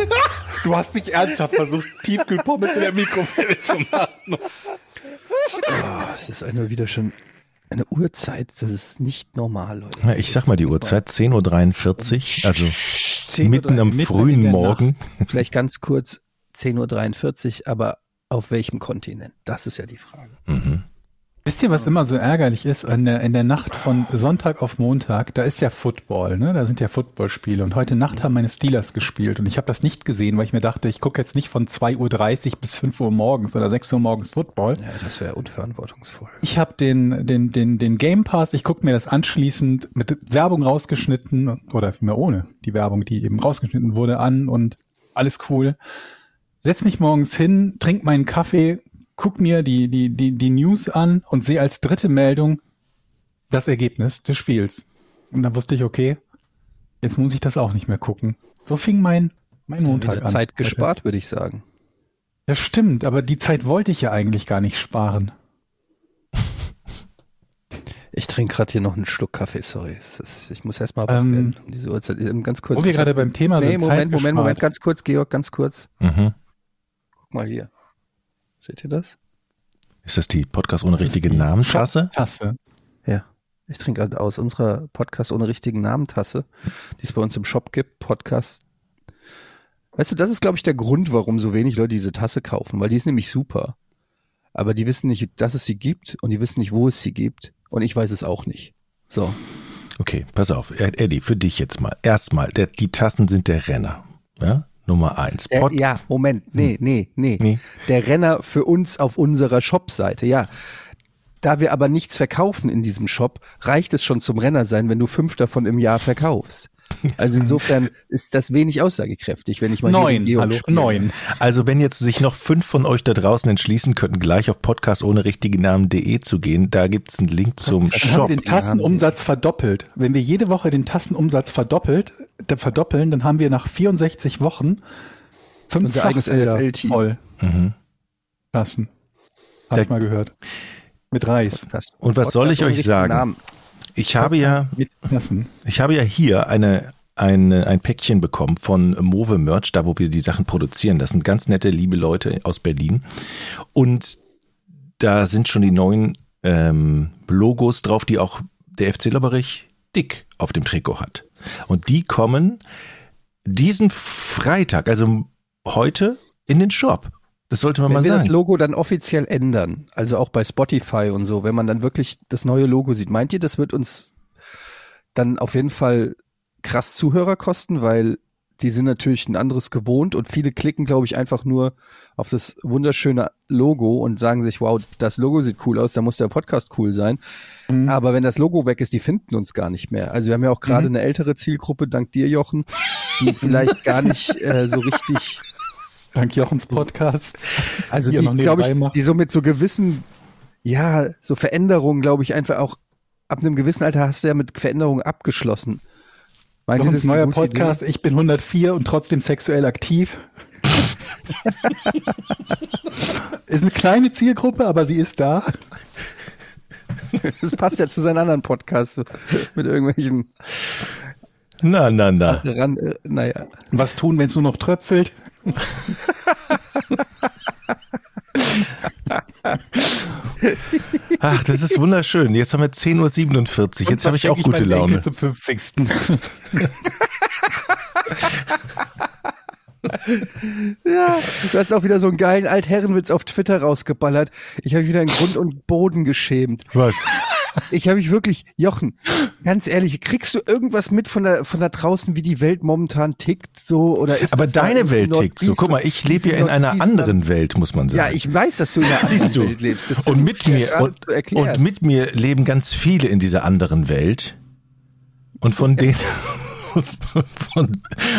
Du hast nicht ernsthaft versucht, Tiefkühlpommes in der Mikrowelle zu machen. Oh, es ist eine, wieder schon eine Uhrzeit, das ist nicht normal, Leute. Ja, ich sag mal die Uhrzeit, 10.43 Uhr, also 10:03 mitten am mitten frühen Morgen. Nacht. Vielleicht ganz kurz 10.43 Uhr, aber auf welchem Kontinent? Das ist ja die Frage. Mhm. Wisst ihr, was immer so ärgerlich ist in der, in der Nacht von Sonntag auf Montag? Da ist ja Football, ne? Da sind ja Footballspiele. Und heute Nacht haben meine Steelers gespielt. Und ich habe das nicht gesehen, weil ich mir dachte, ich gucke jetzt nicht von 2.30 Uhr bis 5 Uhr morgens oder 6 Uhr morgens Football. Ja, das wäre unverantwortungsvoll. Ich habe den, den, den, den Game Pass, ich gucke mir das anschließend mit Werbung rausgeschnitten oder vielmehr ohne die Werbung, die eben rausgeschnitten wurde, an und alles cool. Setz mich morgens hin, trink meinen Kaffee, guck mir die, die, die, die News an und sehe als dritte Meldung das Ergebnis des Spiels. Und dann wusste ich, okay, jetzt muss ich das auch nicht mehr gucken. So fing mein, mein Montag an. Zeit heute. gespart, würde ich sagen. Ja, stimmt, aber die Zeit wollte ich ja eigentlich gar nicht sparen. Ich trinke gerade hier noch einen Schluck Kaffee, sorry. Ist, ich muss erstmal Ähm, werden um diese Uhrzeit. Ähm, Ganz kurz. Wo wir gerade beim Thema nee, sind, Zeit Moment, Moment, Moment, gespart. ganz kurz, Georg, ganz kurz. Mhm. Guck mal hier. Seht ihr das? Ist das die Podcast ohne Das ist richtige die Namenstasse? Tasse. Ja. Ich trinke halt aus unserer Podcast ohne richtigen Namentasse, die es bei uns im Shop gibt. Podcast. Weißt du, das ist, glaube ich, der Grund, warum so wenig Leute diese Tasse kaufen, weil die ist nämlich super. Aber die wissen nicht, dass es sie gibt und die wissen nicht, wo es sie gibt. Und ich weiß es auch nicht. So. Okay, pass auf. Ed- Eddie, für dich jetzt mal. Erstmal, der, die Tassen sind der Renner. Ja? Nummer eins. Der, Pod- ja, Moment, nee, nee, nee, Nee. Der Renner für uns auf unserer Shop-Seite, ja. Da wir aber nichts verkaufen in diesem Shop, reicht es schon zum Renner sein, wenn du fünf davon im Jahr verkaufst. Also insofern ist das wenig aussagekräftig, wenn ich mal Neun, hallo, spiele. neun. Also wenn jetzt sich noch fünf von euch da draußen entschließen könnten, gleich auf podcast ohne richtigen Namen.de zu gehen, da gibt's einen Link zum Dann haben Shop. wir den Tassenumsatz verdoppelt. Wenn wir jede Woche den Tassenumsatz verdoppelt, da verdoppeln, dann haben wir nach 64 Wochen fünf Unser eigenes voll Mhm. Tassen. Hab Der- ich mal gehört. Mit Reis. Podcast- Und was soll ich Podcast euch sagen? Namen. Ich habe ja, ich habe ja hier eine, eine, ein Päckchen bekommen von Move Merch, da wo wir die Sachen produzieren. Das sind ganz nette, liebe Leute aus Berlin. Und da sind schon die neuen ähm, Logos drauf, die auch der FC Lobberich dick auf dem Trikot hat. Und die kommen diesen Freitag, also heute, in den Shop. Das sollte man Wenn mal wir das sagen. Logo dann offiziell ändern, also auch bei Spotify und so, wenn man dann wirklich das neue Logo sieht, meint ihr, das wird uns dann auf jeden Fall krass Zuhörer kosten, weil die sind natürlich ein anderes gewohnt und viele klicken, glaube ich, einfach nur auf das wunderschöne Logo und sagen sich, wow, das Logo sieht cool aus, da muss der Podcast cool sein. Mhm. Aber wenn das Logo weg ist, die finden uns gar nicht mehr. Also wir haben ja auch gerade Mhm. eine ältere Zielgruppe, dank dir, Jochen, die vielleicht gar nicht äh, so richtig Dank Jochens Podcast. also die, glaube ich, macht. die so mit so gewissen, ja, so Veränderungen, glaube ich, einfach auch ab einem gewissen Alter hast du ja mit Veränderungen abgeschlossen. Meint Jochens neuer Podcast. Ich bin 104 und trotzdem sexuell aktiv. ist eine kleine Zielgruppe, aber sie ist da. Idee? Das passt ja zu seinen anderen Podcasts mit irgendwelchen Na, na, na. ran, äh, naja. Was tun, wenn es nur noch tröpfelt? Ach, das ist wunderschön. Jetzt haben wir 10.47 Uhr. Jetzt habe ich auch gute Laune. Zum 50. Ja, du hast auch wieder so einen geilen Altherrenwitz auf Twitter rausgeballert. Ich habe mich wieder in Grund und Boden geschämt. Was? Ich habe mich wirklich, Jochen, ganz ehrlich, kriegst du irgendwas mit von da, von da draußen, wie die Welt momentan tickt, so oder ist Aber deine in Welt tickt so. Guck mal, ich lebe ja in einer anderen Welt, muss man sagen. Ja, ich weiß, dass du in einer anderen du. Welt lebst. Das und mit mir und, und mit mir leben ganz viele in dieser anderen Welt. Und von denen von,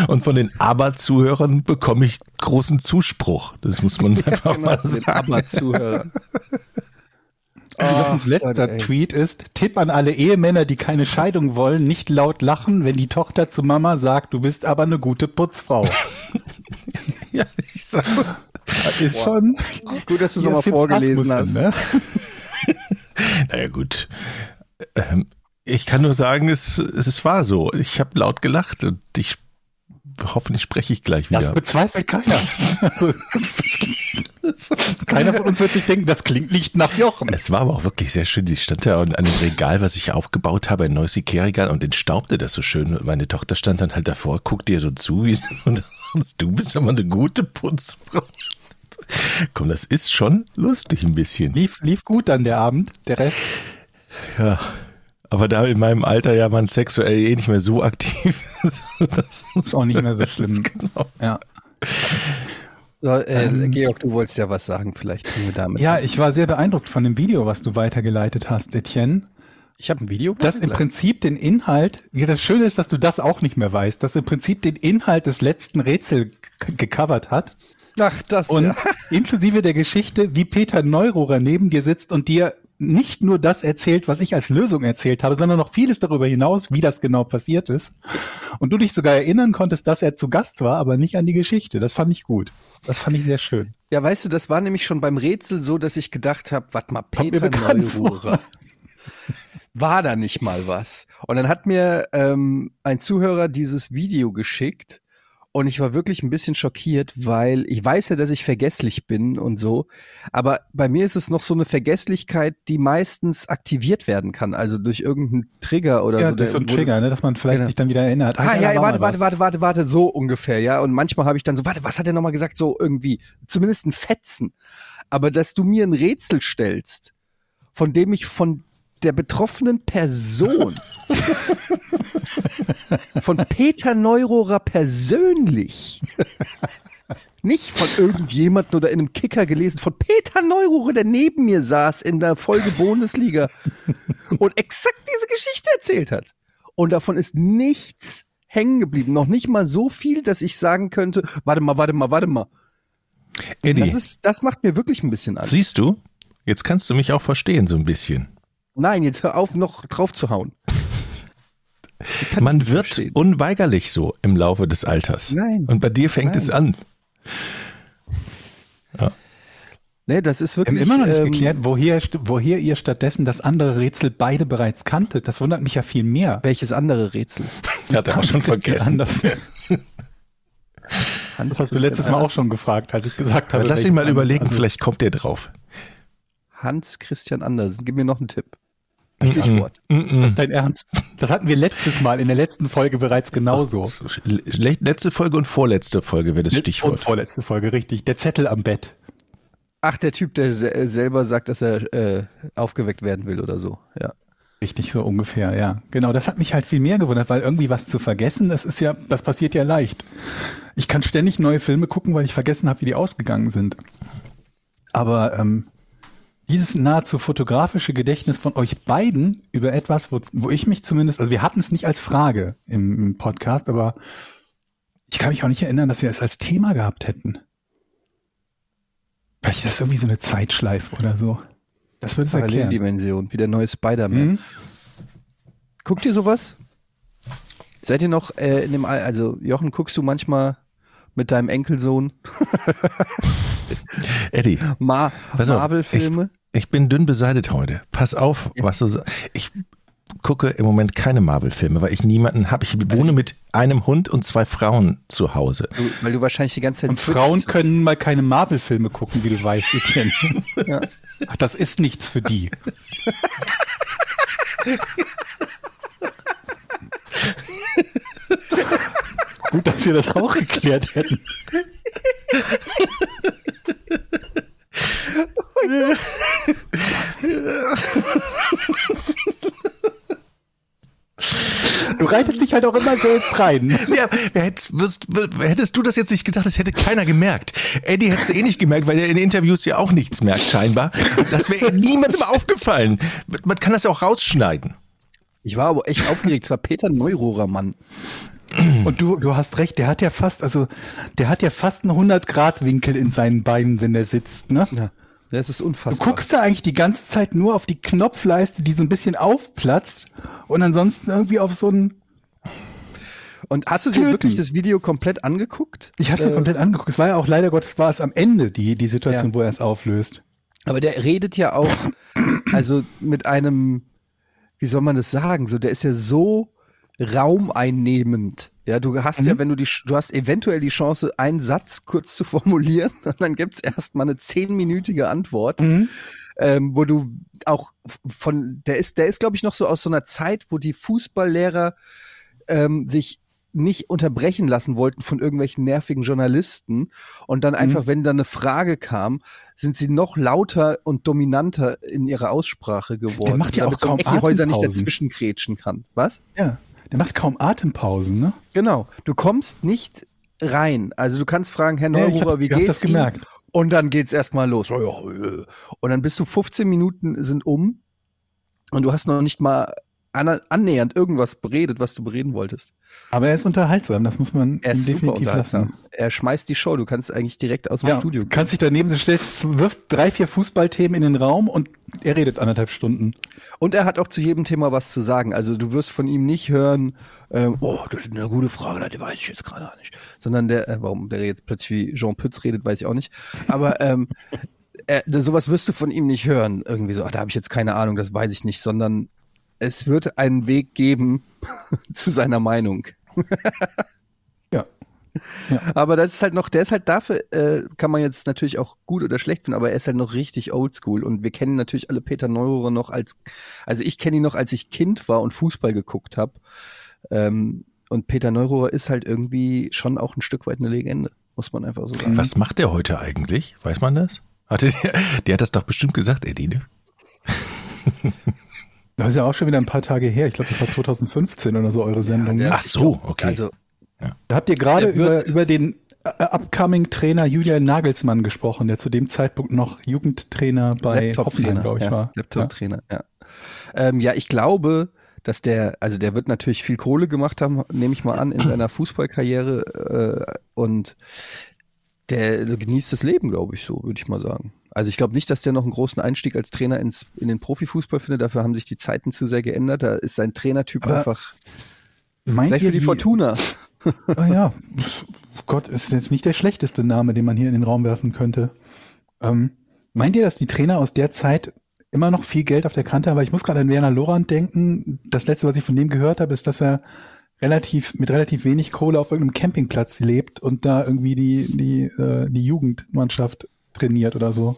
und von den Aber-Zuhörern bekomme ich großen Zuspruch. Das muss man einfach Genau, mal sagen. Aber-Zuhörer. Jochens letzter Gott. Tweet ist, Tipp an alle Ehemänner, die keine Scheidung wollen, nicht laut lachen, wenn die Tochter zu Mama sagt, du bist aber eine gute Putzfrau. Ja, ich sag, Das ist schon Gut, dass du es nochmal vorgelesen hast. Ne? naja gut. Ähm, ich kann nur sagen, es, es war so. Ich habe laut gelacht und ich hoffentlich spreche ich gleich wieder. Das bezweifelt keiner. Also, keiner von uns wird sich denken, das klingt nicht nach Jochen. Es war aber auch wirklich sehr schön. Sie stand da an einem Regal, was ich aufgebaut habe, ein neues Ikea-Regal und entstaubte das so schön. Und meine Tochter stand dann halt davor, guckte ihr so zu, wie, und du bist aber eine gute Putzfrau. Komm, das ist schon lustig ein bisschen. Lief, lief gut dann der Abend, der Rest. Ja. Aber da in meinem Alter ja man sexuell eh nicht mehr so aktiv ist. Das Ist auch nicht mehr so schlimm. genau. Ja. So, äh, Ähm, Georg, du wolltest ja was sagen, vielleicht damit ja, an. ich war sehr beeindruckt von dem Video, was du weitergeleitet hast, Etienne. Ich habe ein Video. Das im Prinzip den Inhalt, ja, das Schöne ist, dass du das auch nicht mehr weißt, dass im Prinzip den Inhalt des letzten Rätsel gecovert hat Ach, das und ja. inklusive der Geschichte, wie Peter Neururer neben dir sitzt und dir nicht nur das erzählt, was ich als Lösung erzählt habe, sondern noch vieles darüber hinaus, wie das genau passiert ist. Und du dich sogar erinnern konntest, dass er zu Gast war, aber nicht an die Geschichte. Das fand ich gut. Das fand ich sehr schön. Ja, weißt du, das war nämlich schon beim Rätsel so, dass ich gedacht habe, warte mal, Peter Neururer. War da nicht mal was? Und dann hat mir ähm, ein Zuhörer dieses Video geschickt und ich war wirklich ein bisschen schockiert, weil ich weiß ja, dass ich vergesslich bin und so, aber bei mir ist es noch so eine Vergesslichkeit, die meistens aktiviert werden kann, also durch irgendeinen Trigger oder ja, so. das ist so ein wo- Trigger, ne, dass man vielleicht Genau. sich dann wieder erinnert. Ah, ja, da war warte, warte, warte, warte, warte, so ungefähr, ja. Und manchmal habe ich dann so, warte, was hat er nochmal gesagt? So irgendwie, zumindest ein Fetzen. Aber dass du mir ein Rätsel stellst, von dem ich von der betroffenen Person, von Peter Neurohrer persönlich, nicht von irgendjemandem oder in einem Kicker gelesen, von Peter Neurohrer, der neben mir saß in der Folge Bundesliga und exakt diese Geschichte erzählt hat. Und davon ist nichts hängen geblieben. Noch nicht mal so viel, dass ich sagen könnte, warte mal, warte mal, warte mal. Eddie, Das, ist, das macht mir wirklich ein bisschen Angst. siehst du? Jetzt kannst du mich auch verstehen, so ein bisschen. Nein, jetzt hör auf, noch drauf zu hauen. Man wird verstehen. unweigerlich so im Laufe des Alters. Nein. Und bei dir fängt Nein. es an. Nee, das ist Wir haben wirklich. immer noch nicht ähm, geklärt, woher, woher ihr stattdessen das andere Rätsel beide bereits kanntet. Das wundert mich ja viel mehr. Welches andere Rätsel? Hat er auch schon vergessen. Das hast du letztes Mal auch schon gefragt, als ich gesagt habe. Lass ihn mal überlegen, also- vielleicht kommt der drauf. Hans Christian Andersen. Gib mir noch einen Tipp. Stichwort. Das ist dein Ernst. Das hatten wir letztes Mal in der letzten Folge bereits genauso. Le- Letzte Folge und vorletzte Folge wäre das Und Stichwort. vorletzte Folge, richtig. Der Zettel am Bett. Ach, der Typ, der se selber sagt, dass er äh, aufgeweckt werden will oder so. Ja. Richtig, so ungefähr, ja. Genau, das hat mich halt viel mehr gewundert, weil irgendwie was zu vergessen, das ist ja, das passiert ja leicht. Ich kann ständig neue Filme gucken, weil ich vergessen habe, wie die ausgegangen sind. Aber ähm, dieses nahezu fotografische Gedächtnis von euch beiden über etwas, wo, wo ich mich zumindest, also wir hatten es nicht als Frage im, im Podcast, aber ich kann mich auch nicht erinnern, dass wir es als Thema gehabt hätten. Vielleicht ist das irgendwie so eine Zeitschleife oder so. Das würde es erklären. Paralleldimension, wie der neue Spider-Man. Mhm. Guckt ihr sowas? Seid ihr noch äh, in dem, Al also Jochen, guckst du manchmal mit deinem Enkelsohn Eddie, Ma Marvel-Filme? ich bin dünn beseitigt heute. Pass auf, was du sagst. Ich gucke im Moment keine Marvel-Filme, weil ich niemanden habe. Ich wohne mit einem Hund und zwei Frauen zu Hause. Du, weil du wahrscheinlich die ganze Zeit Und Frauen können mal keine Marvel-Filme gucken, wie du weißt, Etienne. Ja. Ach, das ist nichts für die. Gut, dass wir das auch geklärt hätten. Du reitest dich halt auch immer selbst rein. Ja, hättest, wirst, hättest du das jetzt nicht gesagt, das hätte keiner gemerkt. Eddie hätte es eh nicht gemerkt, weil er in Interviews ja auch nichts merkt, scheinbar. Das wäre niemandem aufgefallen. Man kann das ja auch rausschneiden. Ich war aber echt aufgeregt. Es war Peter Neurohrer, Mann. Und du, du hast recht, der hat ja fast, also der hat ja fast einen 100-Grad-Winkel in seinen Beinen, wenn der sitzt, ne? Ja, das ist Du unfassbar. guckst da eigentlich die ganze Zeit nur auf die Knopfleiste, die so ein bisschen aufplatzt und ansonsten irgendwie auf so ein, Und hast du dir Töten. wirklich das Video komplett angeguckt? ich habe mir Äh, komplett angeguckt, es war ja auch leider Gottes, war es am Ende, die, die Situation, Ja. wo er es auflöst. Aber der redet ja auch, also mit einem, wie soll man das sagen? So, der ist ja so raumeinnehmend. Ja, du hast ja, wenn du die, du hast eventuell die Chance, einen Satz kurz zu formulieren, und dann gibt's erstmal eine zehnminütige Antwort, ähm, wo du auch von, der ist, der ist, glaube ich, noch so aus so einer Zeit, wo die Fußballlehrer ähm, sich nicht unterbrechen lassen wollten von irgendwelchen nervigen Journalisten und dann einfach, wenn dann eine Frage kam, sind sie noch lauter und dominanter in ihrer Aussprache geworden, macht ja auch damit so kaum Ecki-Häuser nicht Atempausen. dazwischen krätschen kann. Was? Ja, der macht kaum Atempausen, ne? Genau. Du kommst nicht rein. Also du kannst fragen, Herr Ja, Neururer, hab's- wie ich hab geht's das Ihnen? gemerkt. Und dann geht's erstmal los. Ja. Und dann bist du 15 Minuten sind um und du hast noch nicht mal annähernd irgendwas beredet, was du bereden wolltest. Aber er ist unterhaltsam, das muss man Er ist super definitiv unterhaltsam. lassen. Er schmeißt die Show. Du kannst eigentlich direkt aus dem Ja, Studio du kannst dich daneben stellst, wirfst drei, vier Fußballthemen in den Raum und er redet anderthalb Stunden. Und er hat auch zu jedem Thema was zu sagen. Also du wirst von ihm nicht hören, ähm, oh, das ist eine gute Frage, die weiß ich jetzt gerade nicht. Sondern der, äh, warum der jetzt plötzlich wie Jean Pütz redet, weiß ich auch nicht. Aber ähm, äh, sowas wirst du von ihm nicht hören. Irgendwie so, ah, da habe ich jetzt keine Ahnung, das weiß ich nicht. Sondern es wird einen Weg geben zu seiner Meinung. Ja. Aber das ist halt noch, der ist halt dafür, äh, kann man jetzt natürlich auch gut oder schlecht finden, aber er ist halt noch richtig oldschool und wir kennen natürlich alle Peter Neururer noch als, also ich kenne ihn noch, als ich Kind war und Fußball geguckt habe. Ähm, und Peter Neururer ist halt irgendwie schon auch ein Stück weit eine Legende, muss man einfach so sagen. Was macht der heute eigentlich? Weiß man das? Hatte der, der hat das doch bestimmt gesagt, Edine. Das ist ja auch schon wieder ein paar Tage her. Ich glaube, das war 2015 oder so eure Sendung. der- ne? Ach so, okay. Also Da habt ihr gerade Er über, über den äh, upcoming Trainer Julian Nagelsmann gesprochen, der zu dem Zeitpunkt noch Jugendtrainer bei Hoffenheim, glaube ich, ja, war. Laptop-Trainer, ja. Ähm, ja, ich glaube, dass der, also der wird natürlich viel Kohle gemacht haben, nehme ich mal an, in seiner Fußballkarriere äh, und der genießt das Leben, glaube ich, so, würde ich mal sagen. Also ich glaube nicht, dass der noch einen großen Einstieg als Trainer ins, in den Profifußball findet. Dafür haben sich die Zeiten zu sehr geändert. Da ist sein Trainertyp Aber einfach Meint ihr für die Fortuna. Ah ja, Gott, ist jetzt nicht der schlechteste Name, den man hier in den Raum werfen könnte. Ähm, meint ihr, dass die Trainer aus der Zeit immer noch viel Geld auf der Kante haben? Weil ich muss gerade an Werner Lorand denken. Das letzte, was ich von dem gehört habe, ist, dass er relativ mit relativ wenig Kohle auf irgendeinem Campingplatz lebt und da irgendwie die die äh, die Jugendmannschaft trainiert oder so.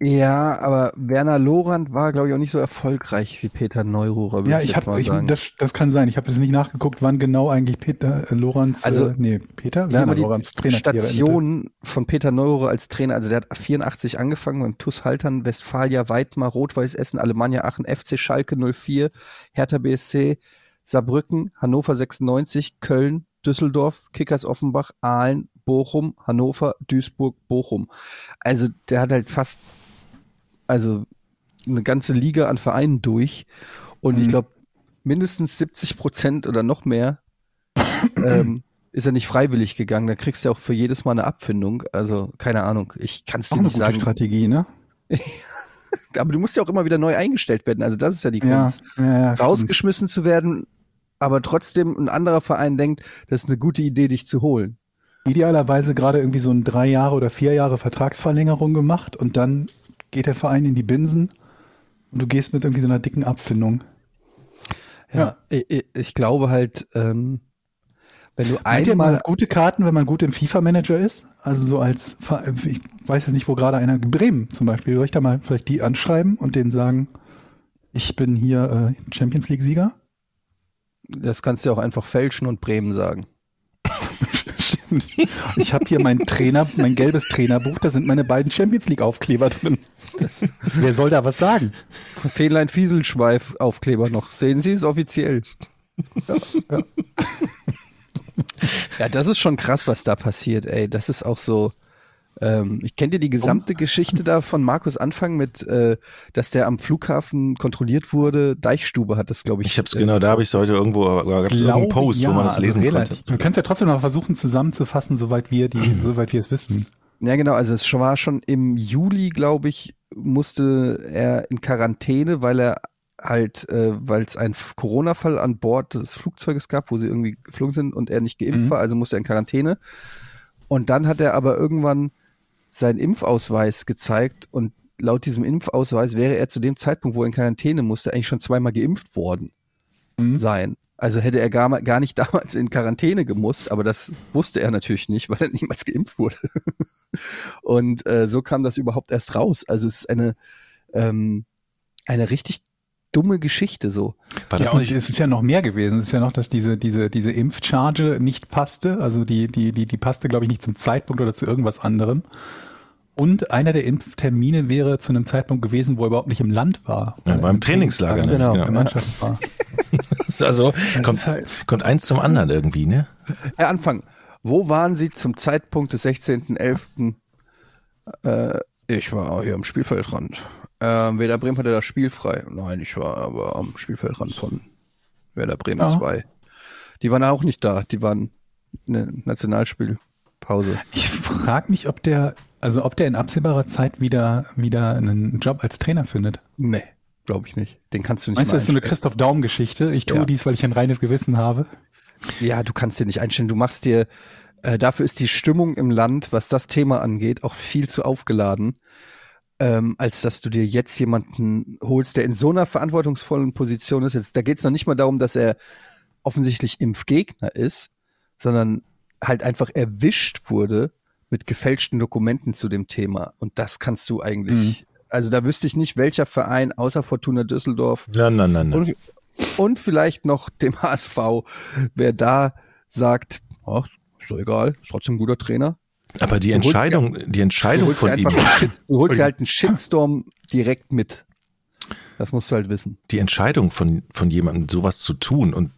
Ja, aber Werner Lorand war, glaube ich, auch nicht so erfolgreich wie Peter Neururer. Ja, ich habe, ich, sagen. das, das kann sein. Ich habe jetzt nicht nachgeguckt, wann genau eigentlich Peter äh, Lorenz, Also, äh, nee, Peter, Werner habe die Lorenz Trainer. Station von Peter Neururer als Trainer, also der hat 84 angefangen beim TuS Haltern, Westfalia, Weidmar, Rot-Weiß Essen, Alemannia Aachen, FC Schalke 04, Hertha BSC, Saarbrücken, Hannover 96, Köln, Düsseldorf, Kickers Offenbach, Aalen, Bochum, Hannover, Duisburg, Bochum. Also der hat halt fast, also eine ganze Liga an Vereinen durch und ich Mhm. glaube mindestens 70 Prozent oder noch mehr ähm, ist er nicht freiwillig gegangen. Da kriegst du ja auch für jedes Mal eine Abfindung. Also keine Ahnung. Ich kann es Auch dir eine nicht gute sagen. Strategie, ne? Aber du musst ja auch immer wieder neu eingestellt werden. Also das ist ja die Ja, Kunst. ja, ja stimmt. Rausgeschmissen zu werden, aber trotzdem ein anderer Verein denkt, das ist eine gute Idee, dich zu holen. Idealerweise gerade irgendwie so ein drei Jahre oder vier Jahre Vertragsverlängerung gemacht und dann geht der Verein in die Binsen und du gehst mit irgendwie so einer dicken Abfindung. Ja, Ich, ich- ich glaube halt, ähm, wenn du Meint ihr mal einmal gute Karten, wenn man gut im FIFA-Manager ist? Also so als, ich weiß jetzt nicht, wo gerade einer, Bremen zum Beispiel, soll ich da mal vielleicht die anschreiben und denen sagen, ich bin hier äh, Champions League-Sieger? das kannst du ja auch einfach fälschen und Bremen sagen. Ich habe hier mein Trainer, mein gelbes Trainerbuch, da sind meine beiden Champions League-Aufkleber drin. Wer soll da was sagen? Fähnlein Fieselschweif Aufkleber noch. Sehen Sie es offiziell. Ja, das ist schon krass, was da passiert, ey. Das ist auch so. Ähm, ich kenne dir die gesamte Geschichte da von Markus Anfang mit, äh, dass der am Flughafen kontrolliert wurde. Deichstube hat das, glaube ich. Ich hab's äh, genau, da habe ich es heute irgendwo, gab es irgendeinen Post, ja, wo man das also lesen konnte. Wir können es ja trotzdem noch versuchen zusammenzufassen, soweit wir die, soweit wir es wissen. Ja, genau. Also es war schon im Juli, glaube ich, musste er in Quarantäne, weil er halt, äh, weil es einen Corona-Fall an Bord des Flugzeuges gab, wo sie irgendwie geflogen sind und er nicht geimpft Mhm. war, also musste er in Quarantäne. Und dann hat er aber irgendwann seinen Impfausweis gezeigt und laut diesem Impfausweis wäre er zu dem Zeitpunkt, wo er in Quarantäne musste, eigentlich schon zweimal geimpft worden Mhm. sein. Also hätte er gar, gar nicht damals in Quarantäne gemusst, aber das wusste er natürlich nicht, weil er niemals geimpft wurde. Und äh, so kam das überhaupt erst raus. Also es ist eine, ähm, eine richtig dumme Geschichte so. War Ja, das und nicht, es ist ja noch mehr gewesen. Es ist ja noch, dass diese, diese, diese Impfcharge nicht passte. Also die, die, die, die passte, glaube ich, nicht zum Zeitpunkt oder zu irgendwas anderem. Und einer der Impftermine wäre zu einem Zeitpunkt gewesen, wo er überhaupt nicht im Land war. Ja, beim Trainingslager, ne? Genau. In der Genau. Mannschaft war. Das ist also kommt, ist halt- kommt eins zum anderen irgendwie, ne? Herr Anfang, wo waren Sie zum Zeitpunkt des 16.11.? Äh, ich war hier am Spielfeldrand. Ähm, Werder Bremen hatte das Spiel frei. Nein, ich war aber am Spielfeldrand von Werder Bremen Ja. 2. Die waren auch nicht da. Die waren eine Nationalspielpause. Ich frage mich, ob der, also ob der in absehbarer Zeit wieder, wieder einen Job als Trainer findet. Nee, glaube ich nicht. Den kannst du nicht Meinst du, das ist so eine. Christoph Daum-Geschichte? Ich tue Ja. dies, weil ich ein reines Gewissen habe. Ja, du kannst dir nicht einstellen. Du machst dir, äh, dafür ist die Stimmung im Land, was das Thema angeht, auch viel zu aufgeladen, ähm, als dass du dir jetzt jemanden holst, der in so einer verantwortungsvollen Position ist. Jetzt, da geht es noch nicht mal darum, dass er offensichtlich Impfgegner ist, sondern halt einfach erwischt wurde mit gefälschten Dokumenten zu dem Thema. Und das kannst du eigentlich, also da wüsste ich nicht, welcher Verein außer Fortuna Düsseldorf Nein, nein, nein, nein. und, und vielleicht noch dem HSV, wer da sagt, ach, ist doch egal, ist trotzdem ein guter Trainer. Aber die Entscheidung, die Du Entscheidung von ihm, du holst dir halt einen Shitstorm direkt mit. Das musst du halt wissen. die Entscheidung von, von jemandem, sowas zu tun und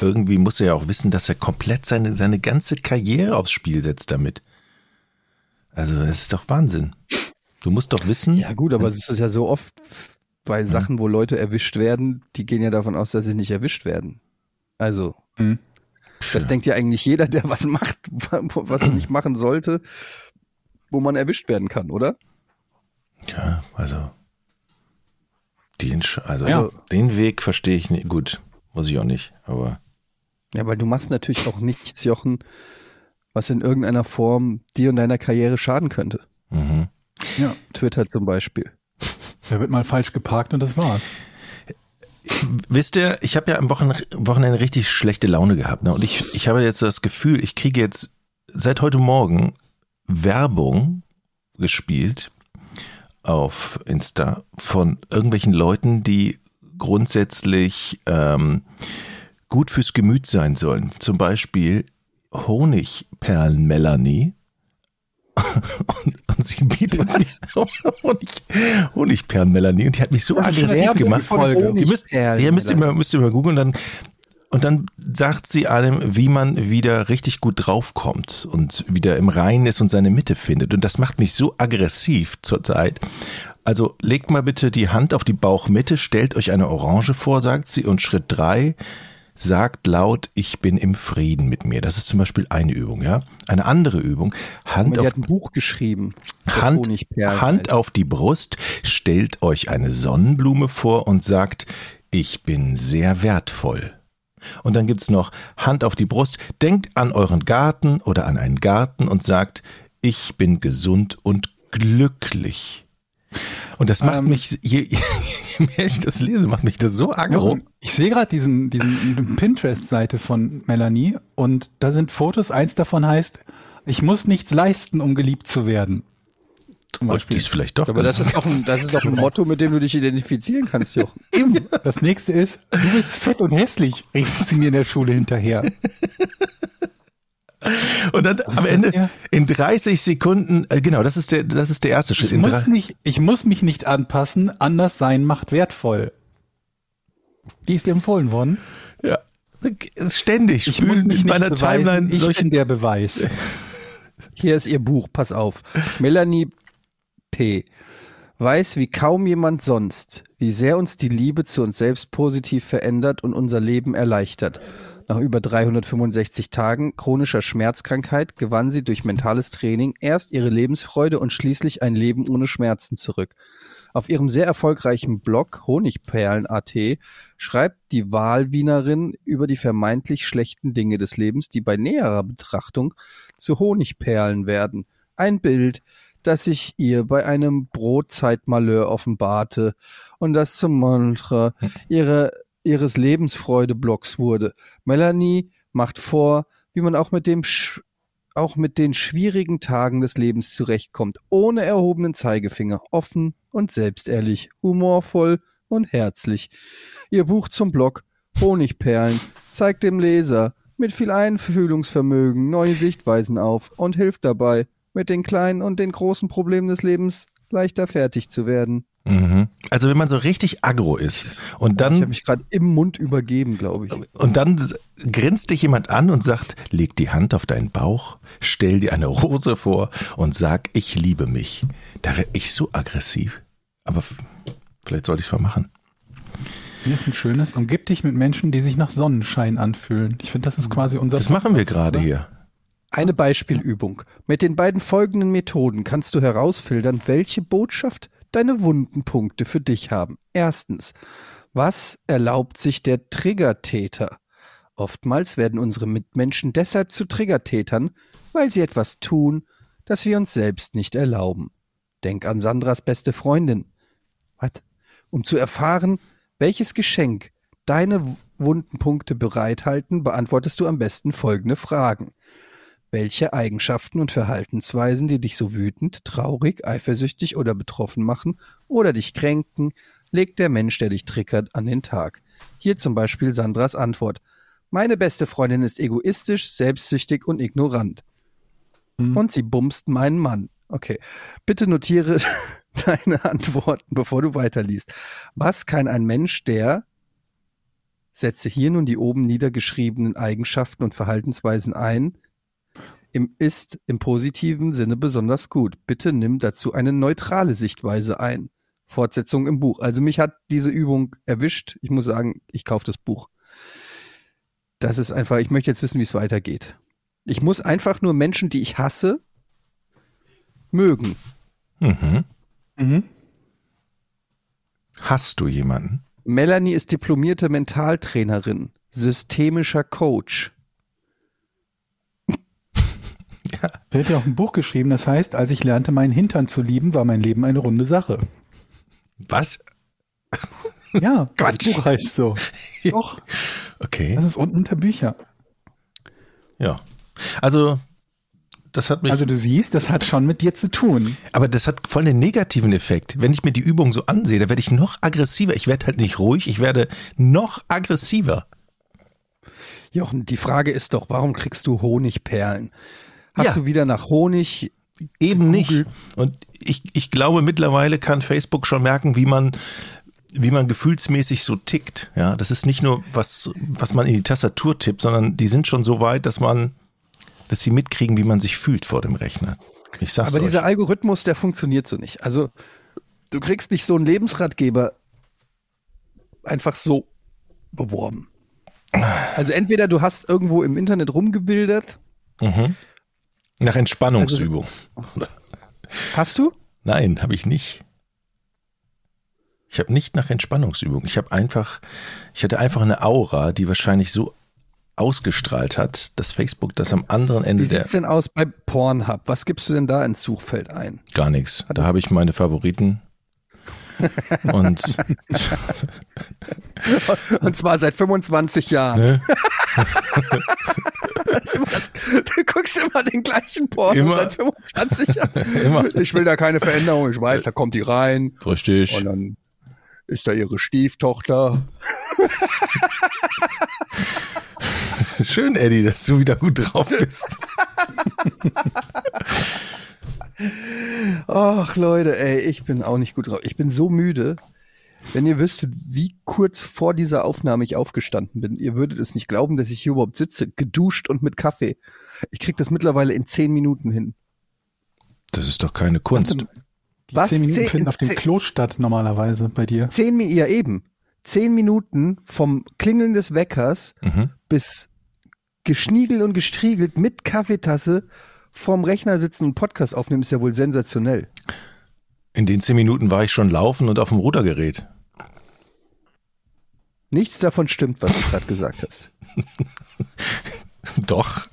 irgendwie muss er ja auch wissen, dass er komplett seine, seine ganze Karriere aufs Spiel setzt damit. Also, das ist doch Wahnsinn. Du musst doch wissen, Ja gut, aber es ist ja so oft bei Sachen, wo Leute erwischt werden, die gehen ja davon aus, dass sie nicht erwischt werden. Also, Mhm. Das denkt ja eigentlich jeder, der was macht, was er nicht machen sollte, wo man erwischt werden kann, oder? ja, also, Entsch also, Ja. den Weg verstehe ich nicht. Gut, muss ich auch nicht, aber Ja, weil du machst natürlich auch nichts, Jochen, was in irgendeiner Form dir und deiner Karriere schaden könnte. mhm. Ja. Twitter zum Beispiel. Der wird mal falsch geparkt und das war's. Wisst ihr, ich habe ja am Wochen Wochenende richtig schlechte Laune gehabt. Ne? Und ich, ich habe jetzt das Gefühl, ich kriege jetzt seit heute Morgen Werbung gespielt auf Insta von irgendwelchen Leuten, die grundsätzlich ähm, gut fürs Gemüt sein sollen. Zum Beispiel Honigperlen Melanie. Und, und sie bietet mir Honig, Honigperlen Melanie und die hat mich so aggressiv Werbung gemacht. Folge. Ihr müsst, ihr müsst immer, müsst immer googeln, dann und dann sagt sie einem, wie man wieder richtig gut draufkommt und wieder im Reinen ist und seine Mitte findet. Und das macht mich so aggressiv zurzeit. Also legt mal bitte die Hand auf die Bauchmitte, stellt euch eine Orange vor, sagt sie, und Schritt drei, sagt laut, ich bin im Frieden mit mir. Das ist zum Beispiel eine Übung, ja. Eine andere Übung, Hand auf hat ein Buch geschrieben. das Hand, Hand auf die Brust, stellt euch eine Sonnenblume vor und sagt, ich bin sehr wertvoll. Und dann gibt's noch Hand auf die Brust, denkt an euren Garten oder an einen Garten und sagt, ich bin gesund und glücklich. Und das macht Ähm. mich, je, je mehr ich das lese, macht mich das so aggro. Ich sehe gerade diesen, diesen Pinterest-Seite von Melanie und da sind Fotos. Eins davon heißt, ich muss nichts leisten, um geliebt zu werden. Zum Und die Beispiel. ist vielleicht doch Aber ganz das ist, auch ein, das ist auch ein Motto, mit dem du dich identifizieren kannst, Jochen. Eben. Das nächste ist, du bist fett und hässlich, rief sie mir in der Schule hinterher. Und dann am Ende hier? in 30 Sekunden, äh, genau, das ist der, das ist der erste Schritt. Ich In muss, nicht, ich muss mich nicht anpassen, anders sein macht wertvoll. Die ist dir empfohlen worden. Ja. Ständig Ich muss spülen mich in nicht meiner beweisen, Timeline ich solche. bin der Beweis. Hier ist ihr Buch, pass auf. Melanie P. weiß wie kaum jemand sonst, wie sehr uns die Liebe zu uns selbst positiv verändert und unser Leben erleichtert. Nach über 365 Tagen chronischer Schmerzkrankheit gewann sie durch mentales Training erst ihre Lebensfreude und schließlich ein Leben ohne Schmerzen zurück. Auf ihrem sehr erfolgreichen Blog Honigperlen.at schreibt die Wahlwienerin über die vermeintlich schlechten Dinge des Lebens, die bei näherer Betrachtung zu Honigperlen werden. Ein Bild, das sich ihr bei einem Brotzeitmalheur offenbarte und das zum Mantra ihrer, ihres Lebensfreude-Blogs wurde. Melanie macht vor, wie man auch mit dem auch mit den schwierigen Tagen des Lebens zurechtkommt, ohne erhobenen Zeigefinger, offen und selbstehrlich, humorvoll und herzlich. Ihr Buch zum Blog Honigperlen zeigt dem Leser mit viel Einfühlungsvermögen neue Sichtweisen auf und hilft dabei, mit den kleinen und den großen Problemen des Lebens leichter fertig zu werden. Mhm. Also wenn man so richtig aggro ist und ich habe dann mich gerade im Mund übergeben, glaube ich. und dann grinst dich jemand an und sagt, leg die Hand auf deinen Bauch, stell dir eine Rose vor und sag, ich liebe mich. Da wäre ich so aggressiv. Aber vielleicht sollte ich es mal machen. Hier ist ein schönes. Umgib dich mit Menschen, die sich nach Sonnenschein anfühlen. Ich finde, das ist quasi unser. Das machen wir Podcast, gerade hier. Eine Beispielübung. Mit den beiden folgenden Methoden kannst du herausfiltern, welche Botschaft deine wunden Punkte für dich haben. Erstens, was erlaubt sich der Triggertäter? Oftmals werden unsere Mitmenschen deshalb zu Triggertätern, weil sie etwas tun, das wir uns selbst nicht erlauben. Denk an Sandras beste Freundin. Was? Um zu erfahren, welches Geschenk deine wunden Punkte bereithalten, beantwortest du am besten folgende Fragen. Welche Eigenschaften und Verhaltensweisen, die dich so wütend, traurig, eifersüchtig oder betroffen machen oder dich kränken, legt der Mensch, der dich triggert, an den Tag. Hier zum Beispiel Sandras Antwort. Meine beste Freundin ist egoistisch, selbstsüchtig und ignorant. Hm. Und sie bumst meinen Mann. Okay. Bitte notiere deine Antworten, bevor du weiterliest. Was kann ein Mensch, der setze hier nun die oben niedergeschriebenen Eigenschaften und Verhaltensweisen ein, im, ist im positiven Sinne besonders gut. Bitte nimm dazu eine neutrale Sichtweise ein. Fortsetzung im Buch. Also mich hat diese Übung erwischt. Ich muss sagen, ich kaufe das Buch. Das ist einfach, ich möchte jetzt wissen, wie es weitergeht. Ich muss einfach nur Menschen, die ich hasse, mögen. Mhm. Mhm. Hast du jemanden? Melanie ist diplomierte Mentaltrainerin, systemischer Coach. Sie hat ja auch ein Buch geschrieben, das heißt, als ich lernte, meinen Hintern zu lieben, war mein Leben eine runde Sache. Was? Ja, das Quatsch. Buch heißt so. Doch, Okay. das ist unten unter Bücher. Ja. Also, das hat mich. Also du siehst, das hat schon mit dir zu tun. aber das hat voll den negativen Effekt. Wenn ich mir die Übung so ansehe, da werde ich noch aggressiver. Ich werde halt nicht ruhig, ich werde noch aggressiver. Jochen, die Frage ist doch, warum kriegst du Honigperlen? Hast Ja. du wieder nach Honig? Eben nicht. Google. Und ich, ich glaube, mittlerweile kann Facebook schon merken, wie man, wie man gefühlsmäßig so tickt. Ja, das ist nicht nur was, was man in die Tastatur tippt, sondern die sind schon so weit, dass man, dass sie mitkriegen, wie man sich fühlt vor dem Rechner. Ich sag's Aber euch. dieser Algorithmus, der funktioniert so nicht. Also du kriegst nicht so einen Lebensratgeber einfach so beworben. Also entweder du hast irgendwo im Internet rumgebildet. mhm. Nach Entspannungsübung. Hast du? Nein, habe ich nicht. Ich habe nicht nach Entspannungsübung. Ich habe einfach, ich hatte einfach eine Aura, die wahrscheinlich so ausgestrahlt hat, dass Facebook das am anderen Ende Wie der sieht's denn aus bei Pornhub? Was gibst du denn da ins Suchfeld ein? gar nichts. Da habe ich meine Favoriten. Und Und zwar seit 25 Jahren. ne, Du guckst immer den gleichen Porno Immer. seit 25 Jahren. Immer. Ich will da keine Veränderung. Ich weiß, da kommt die rein richtig. und dann ist da ihre Stieftochter. Schön, Eddie, dass du wieder gut drauf bist. Ach Leute, ey, ich bin auch nicht gut drauf. Ich bin so müde. Wenn ihr wüsstet, wie kurz vor dieser Aufnahme ich aufgestanden bin, ihr würdet es nicht glauben, dass ich hier überhaupt sitze, geduscht und mit Kaffee. Ich krieg das mittlerweile in zehn Minuten hin. Das ist doch keine Kunst. Die Was? zehn Minuten Zehn- finden auf dem zehn- Klo statt normalerweise bei dir. Zehn, Mi- ja eben, zehn Minuten vom Klingeln des Weckers Mhm. bis geschniegelt und gestriegelt mit Kaffeetasse vorm Rechner sitzen und Podcast aufnehmen, ist ja wohl sensationell. In den zehn Minuten war ich schon laufen und auf dem Rudergerät. Nichts davon stimmt, was du gerade gesagt hast. Doch.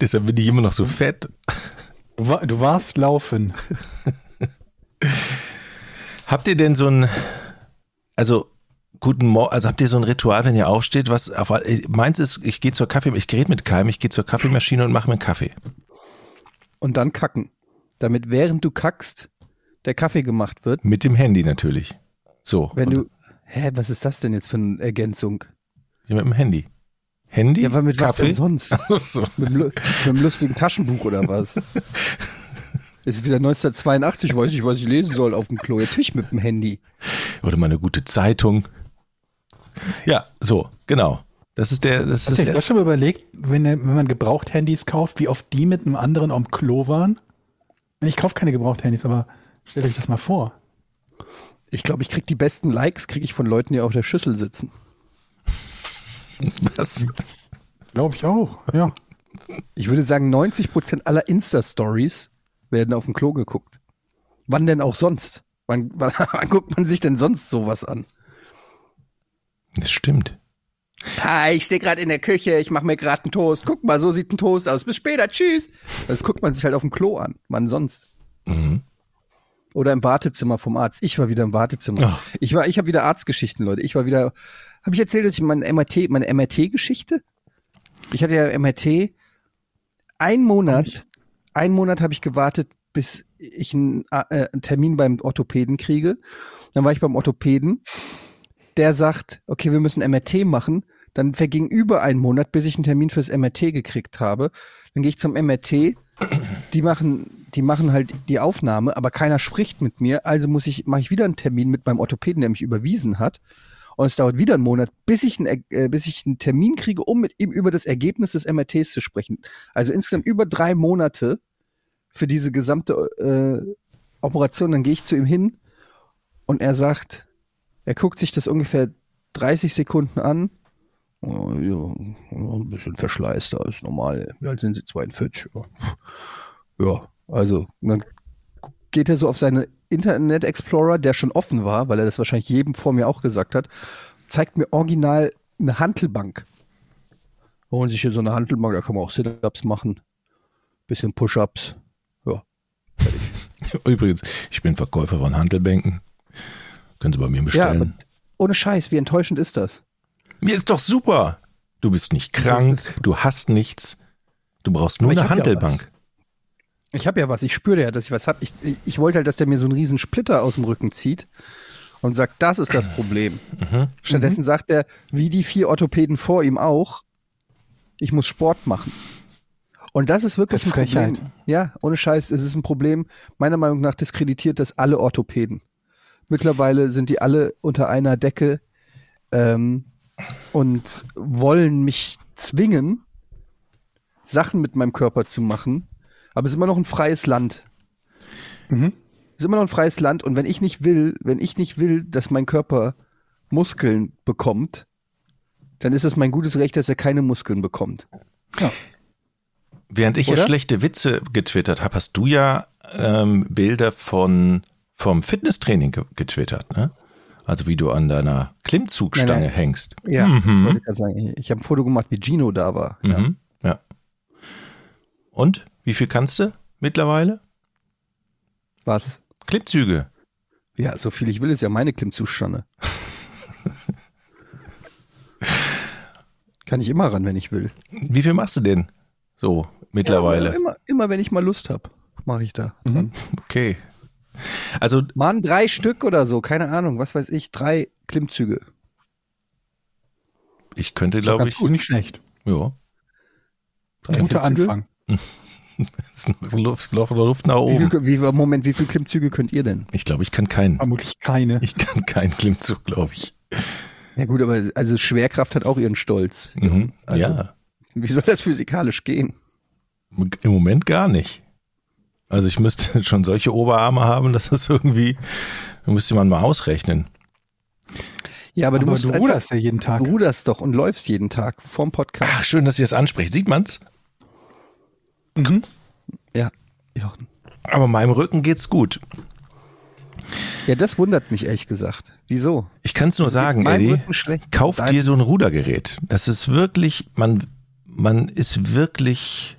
Deshalb bin ich immer noch so fett. Du, war, du warst laufen. Habt ihr denn so ein, also guten Morgen, also habt ihr so ein Ritual, wenn ihr aufsteht, was auf, meins ist, ich gehe zur Kaffee, ich rede mit keinem, ich gehe zur Kaffeemaschine und mache mir einen Kaffee. Und dann kacken. Damit während du kackst, der Kaffee gemacht wird. Mit dem Handy natürlich. So. Wenn du, hä, was ist das denn jetzt für eine Ergänzung? Ja, mit dem Handy. Handy? Ja, aber mit was Kaffee? denn sonst? so. Mit einem, lu- mit einem lustigen Taschenbuch oder was? Ist wieder 1982, weiß ich, was ich lesen soll auf dem Klo. Natürlich mit dem Handy. Oder mal eine gute Zeitung. Ja, so, genau. Das ist der, das Hast ist du der, das schon mal überlegt, wenn, wenn man Gebraucht-Handys kauft, wie oft die mit einem anderen am Klo waren? Ich kaufe keine Gebraucht-Handys, aber stellt euch das mal vor. Ich glaube, ich krieg die besten Likes, kriege ich von Leuten, die auf der Schüssel sitzen. das, Glaube ich auch, ja. Ich würde sagen, 90% aller Insta-Stories werden auf dem Klo geguckt. Wann denn auch sonst? Wann, wann, wann guckt man sich denn sonst sowas an? das stimmt. Hi, ich stehe gerade in der Küche, ich mache mir gerade einen Toast. Guck mal, so sieht ein Toast aus. Bis später, tschüss. Das guckt man sich halt auf dem Klo an. Wann sonst? Mhm. Oder im Wartezimmer vom Arzt. Ich war wieder im Wartezimmer. Ach. Ich war, ich habe wieder Arztgeschichten, Leute. Ich war wieder. Habe ich erzählt, dass ich mein MRT, meine MRT-Geschichte? Ich hatte ja MRT. Ein Monat, ein Monat habe ich gewartet, bis ich einen, äh, einen Termin beim Orthopäden kriege. Dann war ich beim Orthopäden. Der sagt, okay, wir müssen MRT machen. Dann verging über einen Monat, bis ich einen Termin fürs MRT gekriegt habe. Dann gehe ich zum MRT. Die machen, die machen halt die Aufnahme, aber keiner spricht mit mir. Also muss ich, mache ich wieder einen Termin mit meinem Orthopäden, der mich überwiesen hat. Und es dauert wieder einen Monat, bis ich einen, äh, bis ich einen Termin kriege, um mit ihm über das Ergebnis des MRTs zu sprechen. Also insgesamt über drei Monate für diese gesamte äh, Operation. Dann gehe ich zu ihm hin und er sagt, er guckt sich das ungefähr 30 Sekunden an. Oh, ja, ein bisschen Verschleiß da ist normal. Wie alt sind sie? 42. Ja, ja also dann geht er so auf seine Internet Explorer, der schon offen war, weil er das wahrscheinlich jedem vor mir auch gesagt hat, zeigt mir original eine Hantelbank. Holen sich hier so eine Hantelbank, da kann man auch Sit-Ups machen, bisschen Push-Ups. Ja, Übrigens, ich bin Verkäufer von Handelbänken. Können Sie bei mir ja bestellen. aber ohne Scheiß, wie enttäuschend ist das? Mir ist doch super. Du bist nicht krank, du hast nichts. Du brauchst nur eine hab ja Handelbank. Ich habe ja was, ich spüre ja, dass ich was habe. Ich, ich, wollte halt, dass der mir so einen riesen Splitter aus dem Rücken zieht und sagt, das ist das Problem. Mhm. Stattdessen sagt er, wie die vier Orthopäden vor ihm auch, ich muss Sport machen. Und das ist wirklich Das ein Problem. Frechheit. Ja, ohne Scheiß, es ist ein Problem. Meiner Meinung nach diskreditiert das alle Orthopäden. Mittlerweile sind die alle unter einer Decke ähm, und wollen mich zwingen, Sachen mit meinem Körper zu machen. Aber es ist immer noch ein freies Land. Mhm. Es ist immer noch ein freies Land. Und wenn ich nicht will, wenn ich nicht will, dass mein Körper Muskeln bekommt, dann ist es mein gutes Recht, dass er keine Muskeln bekommt. Während ich ja Oder? schlechte Witze getwittert habe, hast du ja ähm, Bilder von vom Fitnesstraining ge getwittert, ne? Also wie du an deiner Klimmzugstange Nein, nein. hängst. Ja, Mhm. wollte ich sagen. Ich habe ein Foto gemacht, wie Gino da war. Ja. Mhm. Ja. Und wie viel kannst du mittlerweile? Was? Klimmzüge. Ja, so viel ich will, ist ja meine Klimmzustande. Kann ich immer ran, wenn ich will. Wie viel machst du denn? So mittlerweile. Ja, immer, immer, wenn ich mal Lust habe, mache ich da. dran. Okay. Also Mann, drei Stück oder so, keine Ahnung, was weiß ich, drei Klimmzüge. ich könnte, glaube ich, gut, nicht schlecht. ja. Drei Guter Klimmzüge? Anfang. ist noch Luft, Luft, Luft nach Wie oben. viel, wie, Moment, wie viele Klimmzüge könnt ihr denn? Ich glaube, ich kann keinen. Vermutlich keine. Ich kann keinen Klimmzug, glaube ich. Ja gut, aber also Schwerkraft hat auch ihren Stolz. Mhm. Also- ja, Wie soll das physikalisch gehen? im Moment gar nicht. Also ich müsste schon solche Oberarme haben, dass das irgendwie, müsste man mal ausrechnen. Ja, aber, Aber du musst du einfach, ruderst ja jeden Tag. du ruderst doch und läufst jeden Tag vorm Podcast. Ach, schön, dass ihr das ansprecht. Sieht man's? Mhm. Ja. ja. Aber meinem Rücken geht's gut. Ja, das wundert mich ehrlich gesagt. Wieso? Ich kann es nur sagen, meinem Eddie, Rücken schlecht? kauf Dein- dir so ein Rudergerät. Das ist wirklich, man, man ist wirklich,